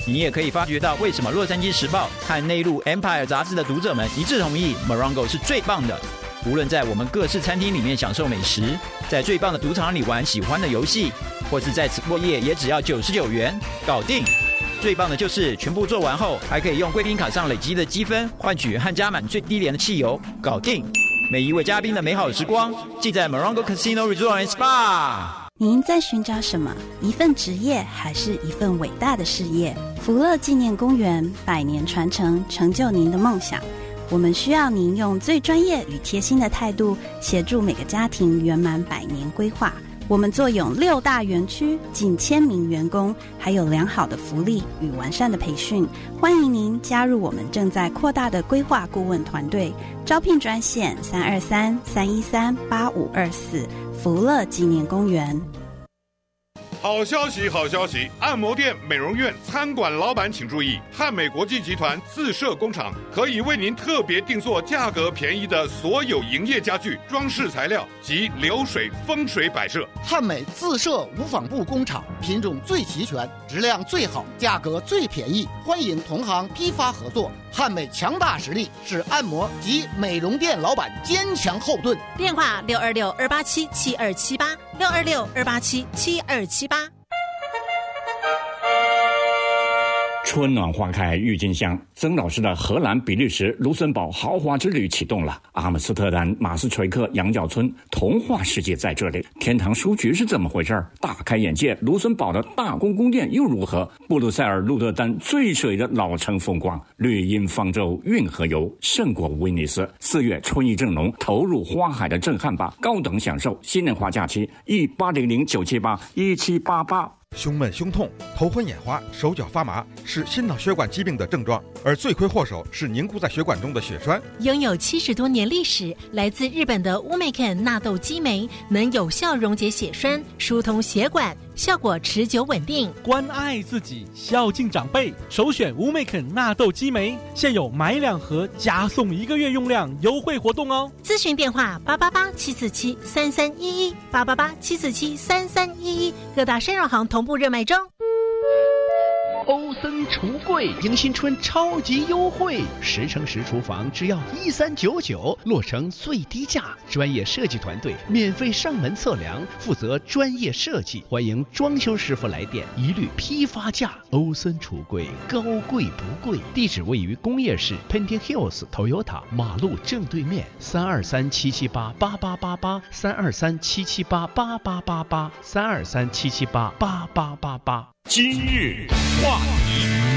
你也可以发觉到为什么《洛杉矶时报》和内陆《Empire》杂志的读者们一致同意 Morongo 是最棒的。无论在我们各式餐厅里面享受美食，在最棒的赌场里玩喜欢的游戏，或是在此过夜，也只要九十九元，搞定！最棒的就是全部做完后，还可以用贵宾卡上累积的积分换取和加满最低廉的汽油，搞定！每一位嘉宾的美好时光，尽在 Morongo Casino Resort and Spa。您在寻找什么？一份职业，还是一份伟大的事业？福乐纪念公园百年传承，成就您的梦想。我们需要您用最专业与贴心的态度，协助每个家庭圆满百年规划。我们坐拥六大园区，近千名员工，还有良好的福利与完善的培训。欢迎您加入我们正在扩大的规划顾问团队。招聘专线：三二三三一三八五二四。福乐纪念公园。好消息，好消息！按摩店、美容院、餐馆老板请注意，汉美国际集团自设工厂，可以为您特别定做价格便宜的所有营业家具、装饰材料及流水风水摆设。汉美自设无纺布工厂，品种最齐全，质量最好，价格最便宜，欢迎同行批发合作。汉美强大实力是按摩及美容店老板坚强后盾。电话六二六二八七七二七八六二六二八七七二七春暖花开，郁金香。曾老师的荷兰、比利时、卢森堡豪华之旅启动了。阿姆斯特丹、马斯垂克、羊角村，童话世界在这里。天堂书局是怎么回事？大开眼界。卢森堡的大公宫殿又如何？布鲁塞尔、鹿特丹最水的老城风光。绿荫方舟运河游胜过威尼斯。四月春意正浓，投入花海的震撼吧！高等享受新年华假期，一八零零九七八一七八八。胸闷、胸痛、头昏眼花、手脚发麻，是心脑血管疾病的症状，而罪魁祸首是凝固在血管中的血栓。拥有七十多年历史，来自日本的乌梅肯纳豆激酶能有效溶解血栓，疏通血管。效果持久稳定，关爱自己，孝敬长辈，首选乌梅肯纳豆激酶，现有买两盒加送一个月用量优惠活动哦。咨询电话八八八七四七三三一一八八八七四七三三一一，各大生肉行同步热卖中。欧森橱柜迎新春超级优惠，十乘十厨房只要一三九九，落成最低价，专业设计团队免费上门测量，负责专业设计，欢迎装修师傅来电，一律批发价。欧森橱柜高贵不贵，地址位于工业市 Penton Hills Toyota 马路正对面，三二三七七八八八八八，三二三七七八八八八八，三二三七七八八八八八。今日话题，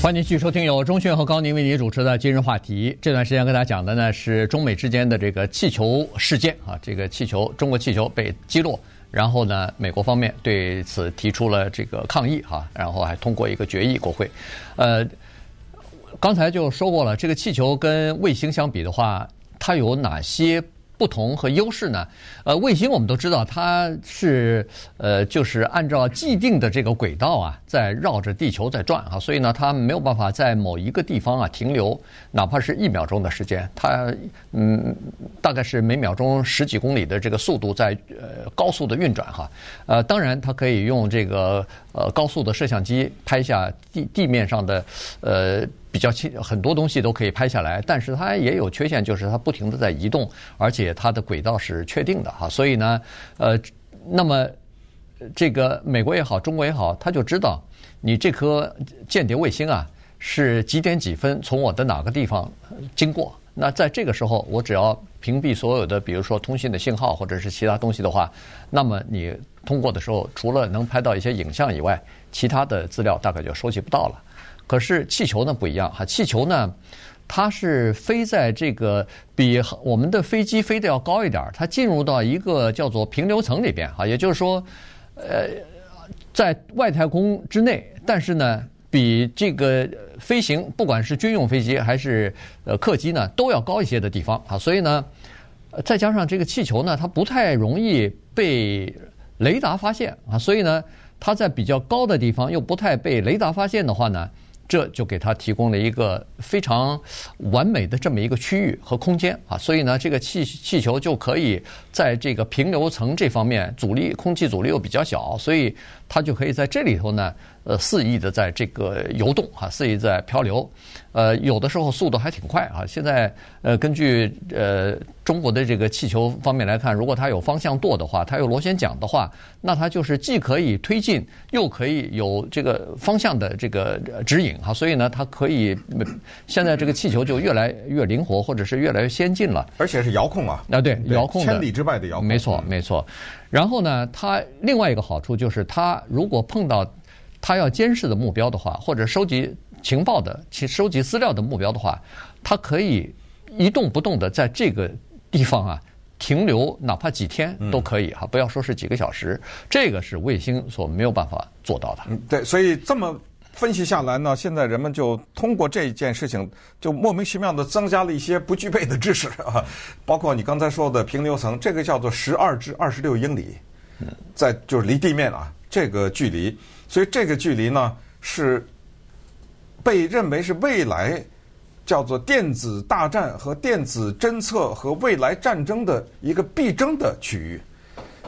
欢迎继续收听由钟讯和高宁为您主持的今日话题。这段时间跟大家讲的呢是中美之间的这个气球事件啊，这个气球中国气球被击落，然后呢，美国方面对此提出了这个抗议哈，然后还通过一个决议国会。呃，刚才就说过了，这个气球跟卫星相比的话，它有哪些不同和优势呢？呃，卫星我们都知道，它是呃，就是按照既定的这个轨道啊，在绕着地球在转啊，所以呢，它没有办法在某一个地方啊停留，哪怕是一秒钟的时间。它嗯，大概是每秒钟十几公里的这个速度在呃高速的运转哈。呃，当然它可以用这个呃高速的摄像机拍下地地面上的呃。比较轻，很多东西都可以拍下来，但是它也有缺陷，就是它不停的在移动，而且它的轨道是确定的哈。所以呢，呃，那么这个美国也好，中国也好，他就知道你这颗间谍卫星啊是几点几分从我的哪个地方经过。那在这个时候，我只要屏蔽所有的，比如说通信的信号或者是其他东西的话，那么你通过的时候，除了能拍到一些影像以外，其他的资料大概就收集不到了。可是气球呢不一样哈，气球呢，它是飞在这个比我们的飞机飞得要高一点，它进入到一个叫做平流层里边哈，也就是说，呃，在外太空之内，但是呢，比这个飞行不管是军用飞机还是呃客机呢，都要高一些的地方啊，所以呢，再加上这个气球呢，它不太容易被雷达发现啊，所以呢，它在比较高的地方又不太被雷达发现的话呢。这就给它提供了一个非常完美的这么一个区域和空间啊，所以呢，这个气气球就可以在这个平流层这方面阻力，空气阻力又比较小，所以它就可以在这里头呢。呃，肆意的在这个游动哈，肆意在漂流，呃，有的时候速度还挺快啊。现在呃，根据呃中国的这个气球方面来看，如果它有方向舵的话，它有螺旋桨的话，那它就是既可以推进，又可以有这个方向的这个指引哈。所以呢，它可以现在这个气球就越来越灵活，或者是越来越先进了，而且是遥控啊。啊，对，遥控千里之外的遥控，没错，没错。然后呢，它另外一个好处就是，它如果碰到。它要监视的目标的话，或者收集情报的、其收集资料的目标的话，它可以一动不动的在这个地方啊停留，哪怕几天都可以哈，不要说是几个小时，这个是卫星所没有办法做到的。嗯，对，所以这么分析下来呢，现在人们就通过这件事情，就莫名其妙的增加了一些不具备的知识啊，[laughs] 包括你刚才说的平流层，这个叫做十二至二十六英里，在就是离地面啊这个距离。所以这个距离呢，是被认为是未来叫做电子大战和电子侦测和未来战争的一个必争的区域，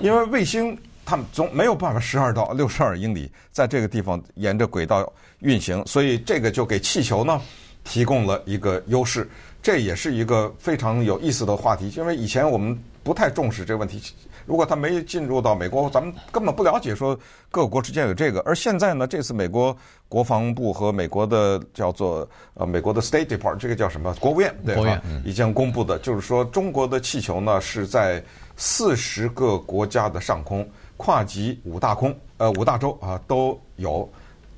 因为卫星它们总没有办法十二到六十二英里在这个地方沿着轨道运行，所以这个就给气球呢提供了一个优势。这也是一个非常有意思的话题，因为以前我们不太重视这个问题。如果他没进入到美国，咱们根本不了解说各国之间有这个。而现在呢，这次美国国防部和美国的叫做呃美国的 State Department，这个叫什么？国务院对吧？已经公布的，就是说中国的气球呢是在四十个国家的上空，跨级五大空呃五大洲啊都有。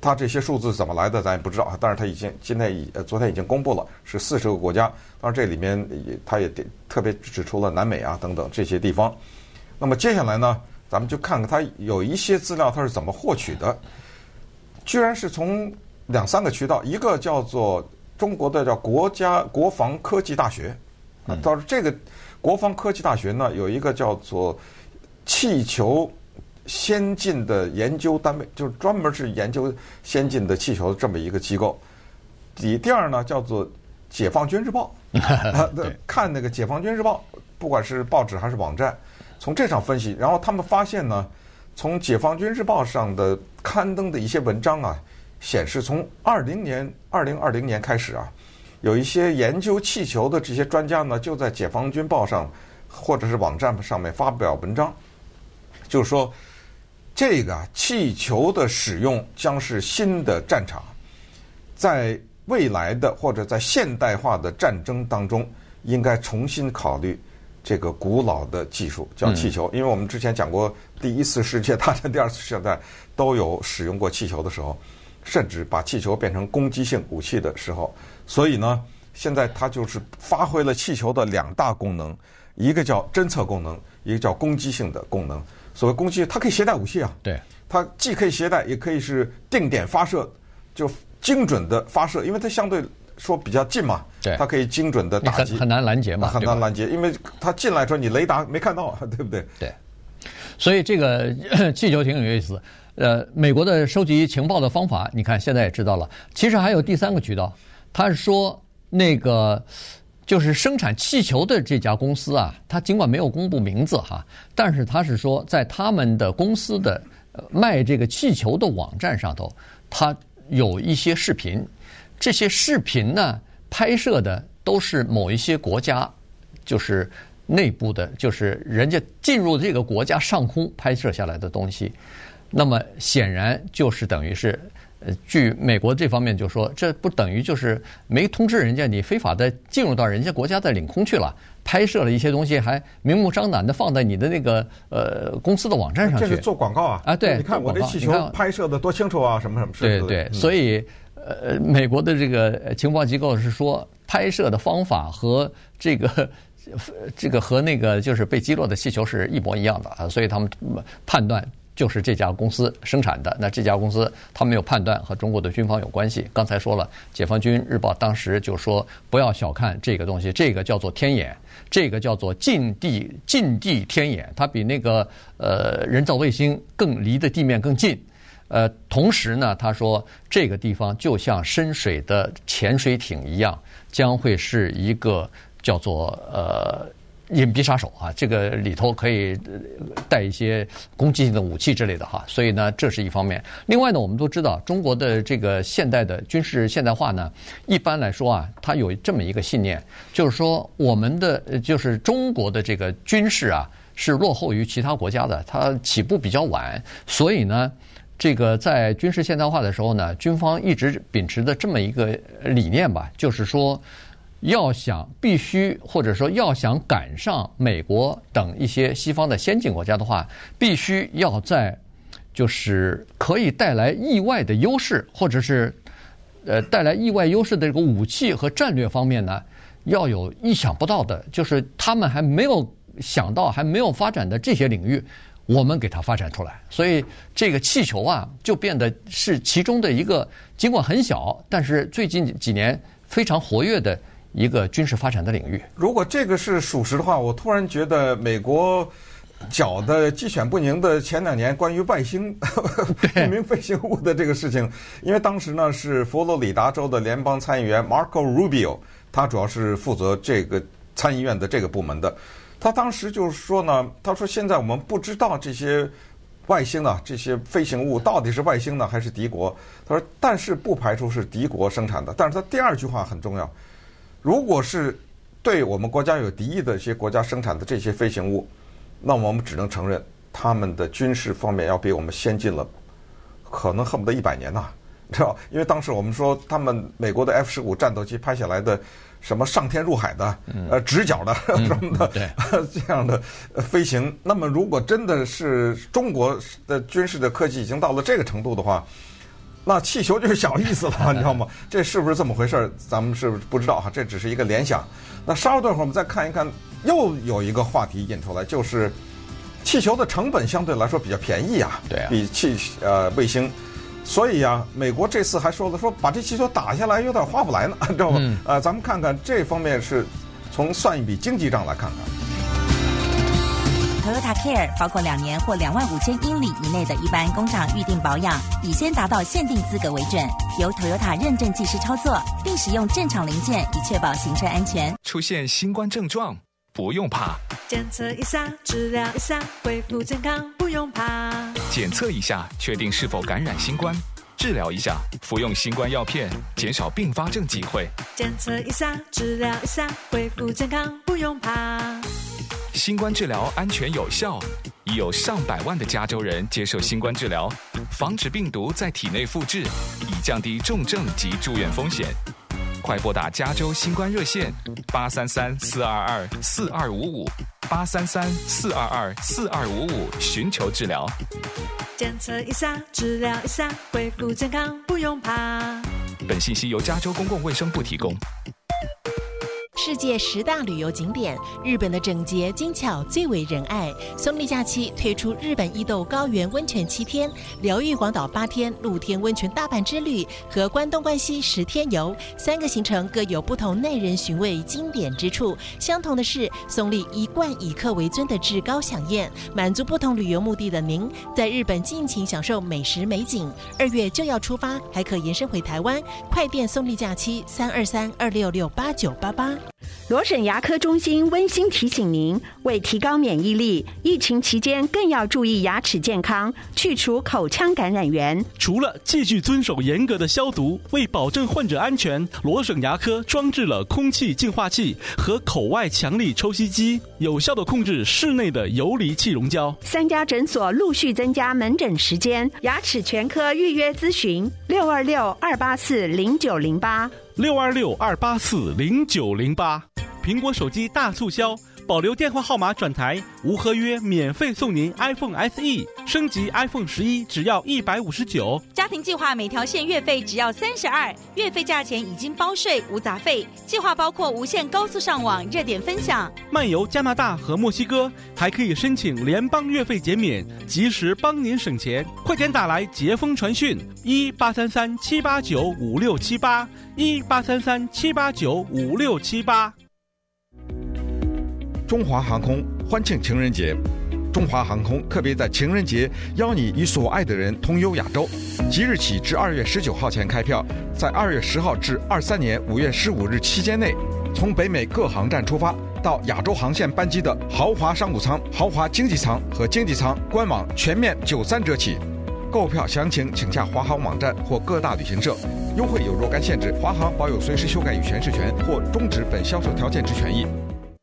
它这些数字怎么来的，咱也不知道啊。但是它已经今天已呃昨天已经公布了，是四十个国家。当然这里面也它也特别指出了南美啊等等这些地方。那么接下来呢，咱们就看看它有一些资料，它是怎么获取的？居然是从两三个渠道，一个叫做中国的叫国家国防科技大学，啊，到这个国防科技大学呢，有一个叫做气球先进的研究单位，就是专门是研究先进的气球的这么一个机构。第第二呢，叫做解放军日报，[laughs] 看那个解放军日报，不管是报纸还是网站。从这上分析，然后他们发现呢，从《解放军日报》上的刊登的一些文章啊，显示从二零年、二零二零年开始啊，有一些研究气球的这些专家呢，就在《解放军报》上或者是网站上面发表文章，就是说，这个气球的使用将是新的战场，在未来的或者在现代化的战争当中，应该重新考虑。这个古老的技术叫气球，因为我们之前讲过，第一次世界大战、第二次世界大战都有使用过气球的时候，甚至把气球变成攻击性武器的时候，所以呢，现在它就是发挥了气球的两大功能，一个叫侦测功能，一个叫攻击性的功能。所谓攻击，它可以携带武器啊，对，它既可以携带，也可以是定点发射，就精准的发射，因为它相对。说比较近嘛，对，它可以精准的打击，很难拦截嘛，很难拦截，因为它进来之后你雷达没看到，[laughs] 对不对？对，所以这个 [coughs] 气球挺有意思。呃，美国的收集情报的方法，你看现在也知道了。其实还有第三个渠道，他是说那个就是生产气球的这家公司啊，他尽管没有公布名字哈，但是他是说在他们的公司的卖这个气球的网站上头，他有一些视频。这些视频呢，拍摄的都是某一些国家，就是内部的，就是人家进入这个国家上空拍摄下来的东西。那么显然就是等于是，呃，据美国这方面就说，这不等于就是没通知人家你非法的进入到人家国家的领空去了，拍摄了一些东西，还明目张胆的放在你的那个呃公司的网站上去。这是做广告啊！啊，对，你看我这气球拍摄的多清楚啊，什么什么。对对，所以。呃，美国的这个情报机构是说，拍摄的方法和这个这个和那个就是被击落的气球是一模一样的啊，所以他们判断。就是这家公司生产的。那这家公司，他没有判断和中国的军方有关系。刚才说了，《解放军日报》当时就说，不要小看这个东西，这个叫做天眼，这个叫做近地近地天眼，它比那个呃人造卫星更离的地面更近。呃，同时呢，他说这个地方就像深水的潜水艇一样，将会是一个叫做呃。隐蔽杀手啊，这个里头可以带一些攻击性的武器之类的哈，所以呢，这是一方面。另外呢，我们都知道中国的这个现代的军事现代化呢，一般来说啊，它有这么一个信念，就是说我们的就是中国的这个军事啊是落后于其他国家的，它起步比较晚，所以呢，这个在军事现代化的时候呢，军方一直秉持的这么一个理念吧，就是说。要想必须，或者说要想赶上美国等一些西方的先进国家的话，必须要在就是可以带来意外的优势，或者是呃带来意外优势的这个武器和战略方面呢，要有意想不到的，就是他们还没有想到、还没有发展的这些领域，我们给它发展出来。所以这个气球啊，就变得是其中的一个，尽管很小，但是最近几年非常活跃的。一个军事发展的领域。如果这个是属实的话，我突然觉得美国搅的鸡犬不宁的前两年关于外星 [laughs] 不明飞行物的这个事情，因为当时呢是佛罗里达州的联邦参议员 Marco Rubio，他主要是负责这个参议院的这个部门的。他当时就是说呢，他说现在我们不知道这些外星啊这些飞行物到底是外星呢还是敌国。他说，但是不排除是敌国生产的。但是他第二句话很重要。如果是对我们国家有敌意的一些国家生产的这些飞行物，那我们只能承认他们的军事方面要比我们先进了，可能恨不得一百年呐，[laughs] 知道？因为当时我们说他们美国的 F 十五战斗机拍下来的什么上天入海的，呃，直角的 [laughs] 什么的 [laughs] 这样的飞行，那么如果真的是中国的军事的科技已经到了这个程度的话。那气球就是小意思了，[laughs] 你知道吗？这是不是这么回事？咱们是不是不知道哈，这只是一个联想。那稍等会儿我们再看一看，又有一个话题引出来，就是气球的成本相对来说比较便宜啊，对啊，比气呃卫星。所以啊，美国这次还说了，说把这气球打下来有点划不来呢，[laughs] 知道吗？嗯、呃，咱们看看这方面是从算一笔经济账来看看。Toyota Care 包括两年或两万五千英里以内的一般工厂预定保养，以先达到限定资格为准，由 Toyota 认证技师操作，并使用正常零件以确保行车安全。出现新冠症状不用怕，检测一下，治疗一下，恢复健康不用怕。检测一下，确定是否感染新冠，治疗一下，服用新冠药片，减少并发症机会。检测一下，治疗一下，恢复健康不用怕。新冠治疗安全有效，已有上百万的加州人接受新冠治疗，防止病毒在体内复制，以降低重症及住院风险。快拨打加州新冠热线八三三四二二四二五五八三三四二二四二五五寻求治疗。检测一下，治疗一下，恢复健康不用怕。本信息由加州公共卫生部提供。世界十大旅游景点，日本的整洁精巧最为人爱。松丽假期推出日本伊豆高原温泉七天、疗愈广岛八天、露天温泉大阪之旅和关东关西十天游，三个行程各有不同耐人寻味经典之处。相同的是，松丽一贯以客为尊的至高享宴，满足不同旅游目的的您，在日本尽情享受美食美景。二月就要出发，还可延伸回台湾。快电松丽假期三二三二六六八九八八。罗省牙科中心温馨提醒您：为提高免疫力，疫情期间更要注意牙齿健康，去除口腔感染源。除了继续遵守严格的消毒，为保证患者安全，罗省牙科装置了空气净化器和口外强力抽吸机，有效的控制室内的游离气溶胶。三家诊所陆续增加门诊时间，牙齿全科预约咨询：六二六二八四零九零八。六二六二八四零九零八，苹果手机大促销，保留电话号码转台，无合约免费送您 iPhone SE，升级 iPhone 十一只要一百五十九。家庭计划每条线月费只要三十二，月费价钱已经包税无杂费。计划包括无线高速上网、热点分享。漫游加拿大和墨西哥，还可以申请联邦月费减免，及时帮您省钱。快点打来捷丰传讯一八三三七八九五六七八一八三三七八九五六七八。中华航空欢庆情人节，中华航空特别在情人节邀你与所爱的人同游亚洲。即日起至二月十九号前开票，在二月十号至二三年五月十五日期间内，从北美各航站出发到亚洲航线班机的豪华商务舱、豪华经济舱和经济舱，官网全面九三折起。购票详情请洽华航网站或各大旅行社。优惠有若干限制，华航保有随时修改与诠释权或终止本销售条件之权益。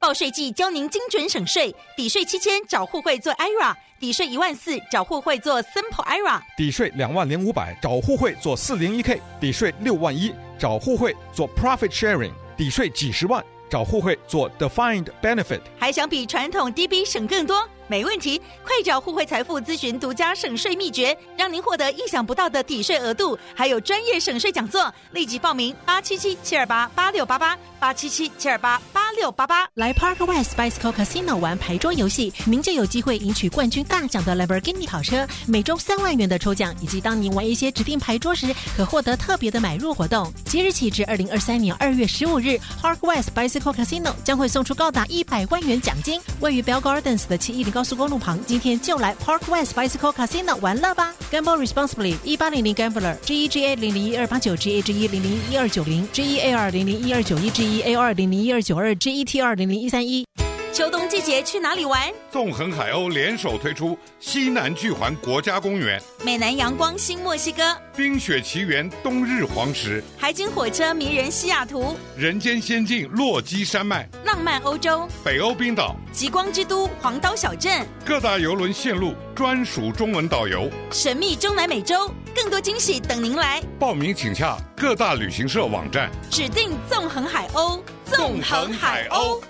报税季教您精准省税，抵税七千找互惠做 IRA，抵税一万四找互惠做 Simple IRA，抵税两万零五百找互惠做四零一 K，抵税六万一找互惠做 Profit Sharing，抵税几十万找互惠做 Defined Benefit。还想比传统 DB 省更多？没问题，快找互惠财富咨询独家省税秘诀，让您获得意想不到的抵税额度，还有专业省税讲座。立即报名八七七七二八八六八八八七七七二八八六八八。来 Park West Bicycle Casino 玩牌桌游戏，您就有机会赢取冠军大奖的 Lamborghini 跑车，每周三万元的抽奖，以及当您玩一些指定牌桌时，可获得特别的买入活动。即日起至二零二三年二月十五日，Park West Bicycle Casino 将会送出高达一百万元奖金。位于 Bell Gardens 的七一零高速公路旁，今天就来 Park West Bicycle Casino 玩乐吧！Gamble responsibly，一八零零 Gambler，G E G A 零零一二八九，G A G E 零零一二九零，G E A 二零零一二九一，G E A 二零零一二九二，G E T 二零零一三一。秋冬季节去哪里玩？纵横海鸥联手推出西南巨环国家公园、美南阳光新墨西哥、冰雪奇缘冬日黄石、海景火车迷人西雅图、人间仙境落基山脉、浪漫欧洲、北欧冰岛、极光之都黄岛小镇、各大游轮线路专属中文导游、神秘中南美洲，更多惊喜等您来。报名请洽各大旅行社网站，指定纵横海鸥，纵横海鸥。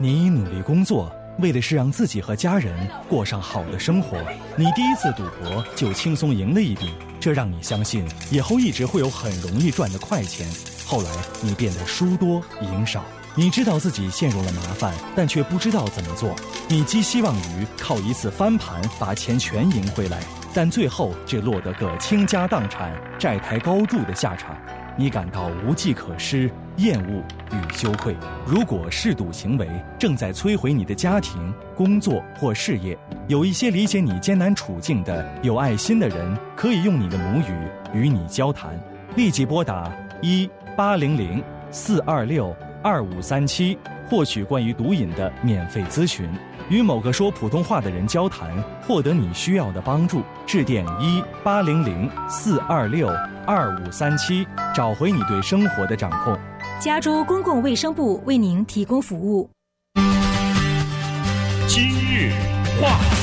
你努力工作，为的是让自己和家人过上好的生活。你第一次赌博就轻松赢了一笔，这让你相信以后一直会有很容易赚的快钱。后来你变得输多赢少，你知道自己陷入了麻烦，但却不知道怎么做。你寄希望于靠一次翻盘把钱全赢回来，但最后只落得个倾家荡产、债台高筑的下场。你感到无计可施、厌恶与羞愧。如果嗜赌行为正在摧毁你的家庭、工作或事业，有一些理解你艰难处境的有爱心的人，可以用你的母语与你交谈。立即拨打一八零零四二六二五三七，获取关于毒瘾的免费咨询。与某个说普通话的人交谈，获得你需要的帮助。致电一八零零四二六二五三七，找回你对生活的掌控。加州公共卫生部为您提供服务。今日话题，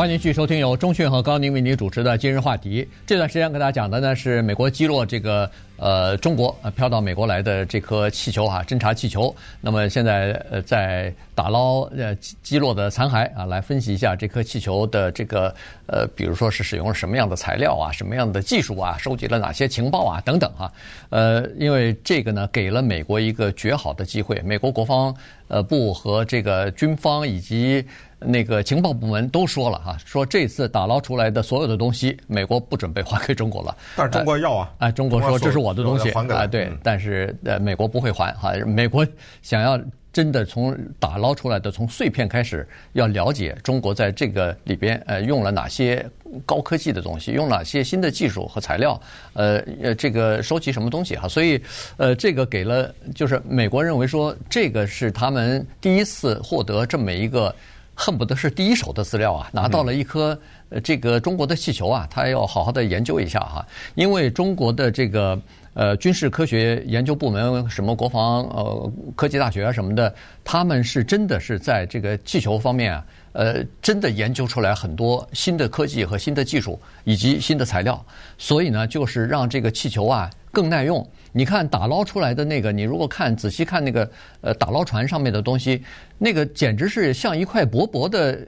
欢迎继续收听由钟讯和高宁为您主持的《今日话题》。这段时间跟大家讲的呢是美国击落这个。呃，中国呃飘到美国来的这颗气球哈，侦察气球。那么现在呃在打捞呃击落的残骸啊，来分析一下这颗气球的这个呃，比如说是使用了什么样的材料啊，什么样的技术啊，收集了哪些情报啊等等哈。呃，因为这个呢，给了美国一个绝好的机会。美国国防呃部和这个军方以及那个情报部门都说了哈，说这次打捞出来的所有的东西，美国不准备还给中国了。但是中国要啊，哎，中国说这是我。的东西啊，对，嗯、但是呃，美国不会还哈。美国想要真的从打捞出来的从碎片开始，要了解中国在这个里边呃用了哪些高科技的东西，用哪些新的技术和材料，呃呃，这个收集什么东西哈。所以呃，这个给了就是美国认为说这个是他们第一次获得这么一个恨不得是第一手的资料啊，拿到了一颗。呃，这个中国的气球啊，他要好好的研究一下哈，因为中国的这个呃军事科学研究部门，什么国防呃科技大学啊什么的，他们是真的是在这个气球方面啊，呃，真的研究出来很多新的科技和新的技术以及新的材料，所以呢，就是让这个气球啊更耐用。你看打捞出来的那个，你如果看仔细看那个呃打捞船上面的东西，那个简直是像一块薄薄的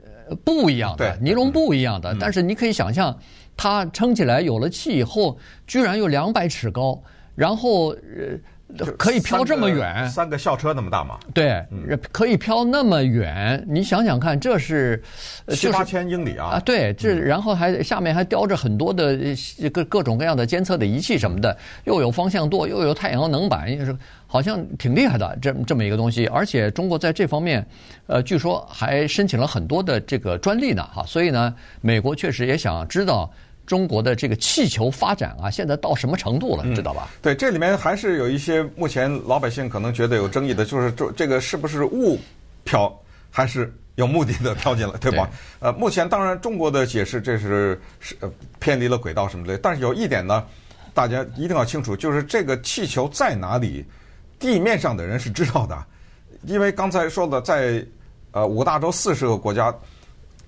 布一样的，尼龙布一样的。但是你可以想象，它撑起来有了气以后，居然有两百尺高，然后呃。可以飘这么远，三个校车那么大嘛？对，可以飘那么远。你想想看，这是七八千英里啊！啊，对，这然后还下面还叼着很多的各各种各样的监测的仪器什么的，又有方向舵，又有太阳能板，也是好像挺厉害的。这这么一个东西，而且中国在这方面，呃，据说还申请了很多的这个专利呢，哈。所以呢，美国确实也想知道。中国的这个气球发展啊，现在到什么程度了？你知道吧？对，这里面还是有一些目前老百姓可能觉得有争议的，就是这这个是不是误飘，还是有目的的飘进来，对吧？呃，目前当然中国的解释这是是偏离了轨道什么的，但是有一点呢，大家一定要清楚，就是这个气球在哪里，地面上的人是知道的，因为刚才说的在呃五大洲四十个国家，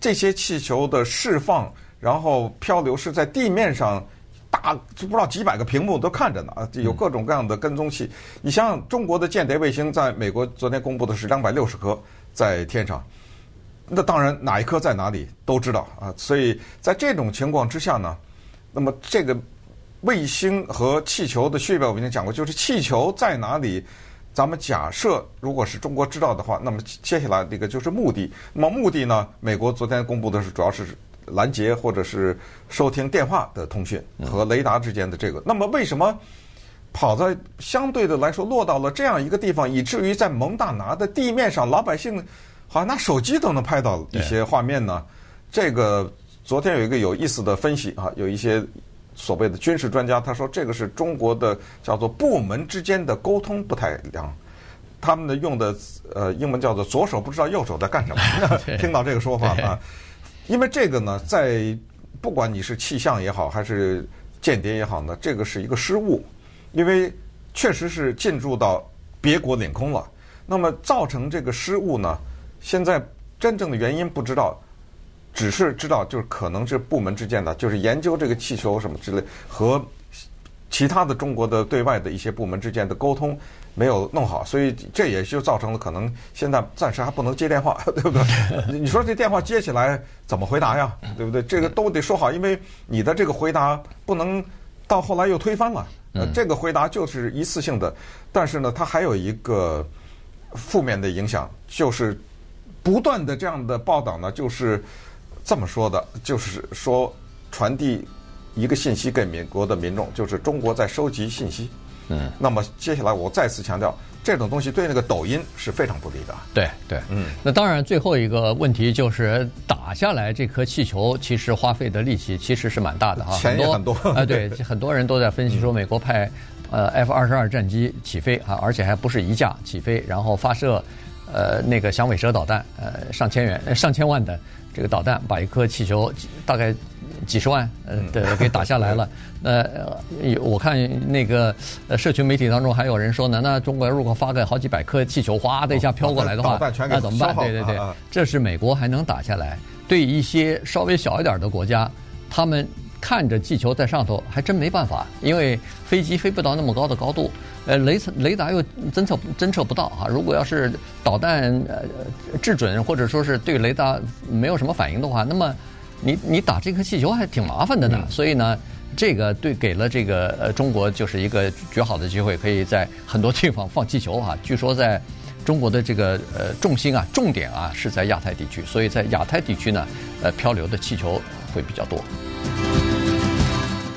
这些气球的释放。然后漂流是在地面上，大就不知道几百个屏幕都看着呢啊，有各种各样的跟踪器。你想想，中国的间谍卫星在美国昨天公布的是两百六十颗在天上，那当然哪一颗在哪里都知道啊。所以在这种情况之下呢，那么这个卫星和气球的区别我已经讲过，就是气球在哪里，咱们假设如果是中国知道的话，那么接下来这个就是目的。那么目的呢，美国昨天公布的是主要是。拦截或者是收听电话的通讯和雷达之间的这个，那么为什么跑在相对的来说落到了这样一个地方，以至于在蒙大拿的地面上，老百姓好像拿手机都能拍到一些画面呢？这个昨天有一个有意思的分析啊，有一些所谓的军事专家他说，这个是中国的叫做部门之间的沟通不太良，他们的用的呃英文叫做左手不知道右手在干什么，[laughs] [laughs] 听到这个说法啊。因为这个呢，在不管你是气象也好，还是间谍也好呢，这个是一个失误，因为确实是进入到别国领空了。那么造成这个失误呢，现在真正的原因不知道，只是知道就是可能是部门之间的，就是研究这个气球什么之类和其他的中国的对外的一些部门之间的沟通。没有弄好，所以这也就造成了可能现在暂时还不能接电话，[laughs] 对不对？你说这电话接起来怎么回答呀？对不对？这个都得说好，因为你的这个回答不能到后来又推翻了。呃，这个回答就是一次性的，但是呢，它还有一个负面的影响，就是不断的这样的报道呢，就是这么说的，就是说传递一个信息给美国的民众，就是中国在收集信息。嗯，那么接下来我再次强调，这种东西对那个抖音是非常不利的。对对，嗯，那当然最后一个问题就是打下来这颗气球，其实花费的力气其实是蛮大的哈，钱也很多啊。对，很多人都在分析说，美国派呃 F 二十二战机起飞啊，而且还不是一架起飞，然后发射呃那个响尾蛇导弹，呃上千元上千万的这个导弹，把一颗气球大概。几十万呃的给打下来了，那、[laughs] 呃、我看那个呃社群媒体当中还有人说呢，那中国如果发个好几百颗气球，哗的一下飘过来的话，那怎么办？对对对，这是美国还能打下来，对一些稍微小一点的国家，他们看着气球在上头还真没办法，因为飞机飞不到那么高的高度，呃雷雷达又侦测侦测不到啊。如果要是导弹呃制准或者说是对雷达没有什么反应的话，那么。你你打这颗气球还挺麻烦的呢，嗯、所以呢，这个对给了这个呃中国就是一个绝好的机会，可以在很多地方放气球啊。据说在中国的这个呃重心啊、重点啊是在亚太地区，所以在亚太地区呢，呃漂流的气球会比较多。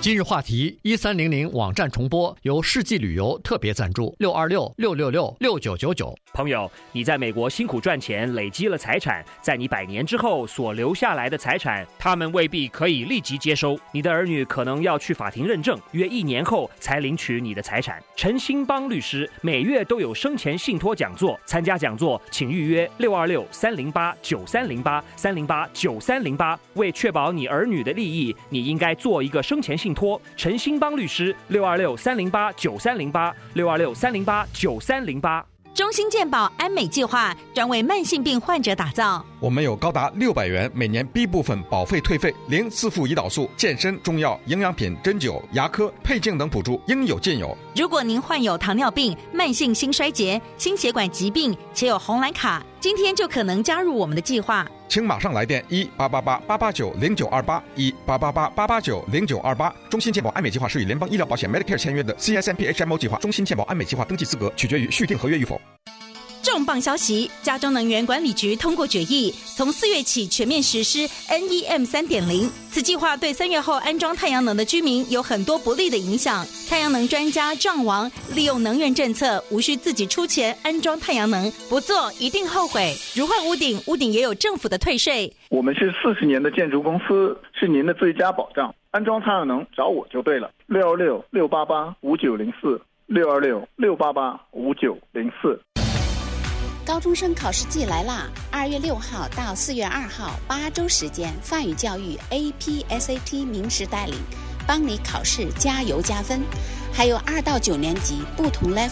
今日话题一三零零网站重播，由世纪旅游特别赞助，六二六六六六六九九九。朋友，你在美国辛苦赚钱，累积了财产，在你百年之后所留下来的财产，他们未必可以立即接收。你的儿女可能要去法庭认证，约一年后才领取你的财产。陈兴邦律师每月都有生前信托讲座，参加讲座请预约六二六三零八九三零八三零八九三零八。为确保你儿女的利益，你应该做一个生前信托托。陈兴邦律师，六二六三零八九三零八，六二六三零八九三零八。中心健保安美计划专为慢性病患者打造。我们有高达六百元每年 B 部分保费退费，零自付胰岛素、健身、中药、营养品、针灸、牙科、配镜等补助，应有尽有。如果您患有糖尿病、慢性心衰竭、心血管疾病，且有红蓝卡，今天就可能加入我们的计划。请马上来电一八八八八八九零九二八一八八八八八九零九二八。中兴健保安美计划是与联邦医疗保险 Medicare 签约的 CSMP HMO 计划。中兴健保安美计划登记资格取决于续订合约与否。重磅消息！加州能源管理局通过决议，从四月起全面实施 NEM 三点零。此计划对三月后安装太阳能的居民有很多不利的影响。太阳能专家壮王利用能源政策，无需自己出钱安装太阳能，不做一定后悔。如换屋顶，屋顶也有政府的退税。我们是四十年的建筑公司，是您的最佳保障。安装太阳能找我就对了，六二六六八八五九零四，六二六六八八五九零四。高中生考试季来啦！二月六号到四月二号，八周时间，泛语教育 APSAT 名师带领，帮你考试加油加分。还有二到九年级不同 level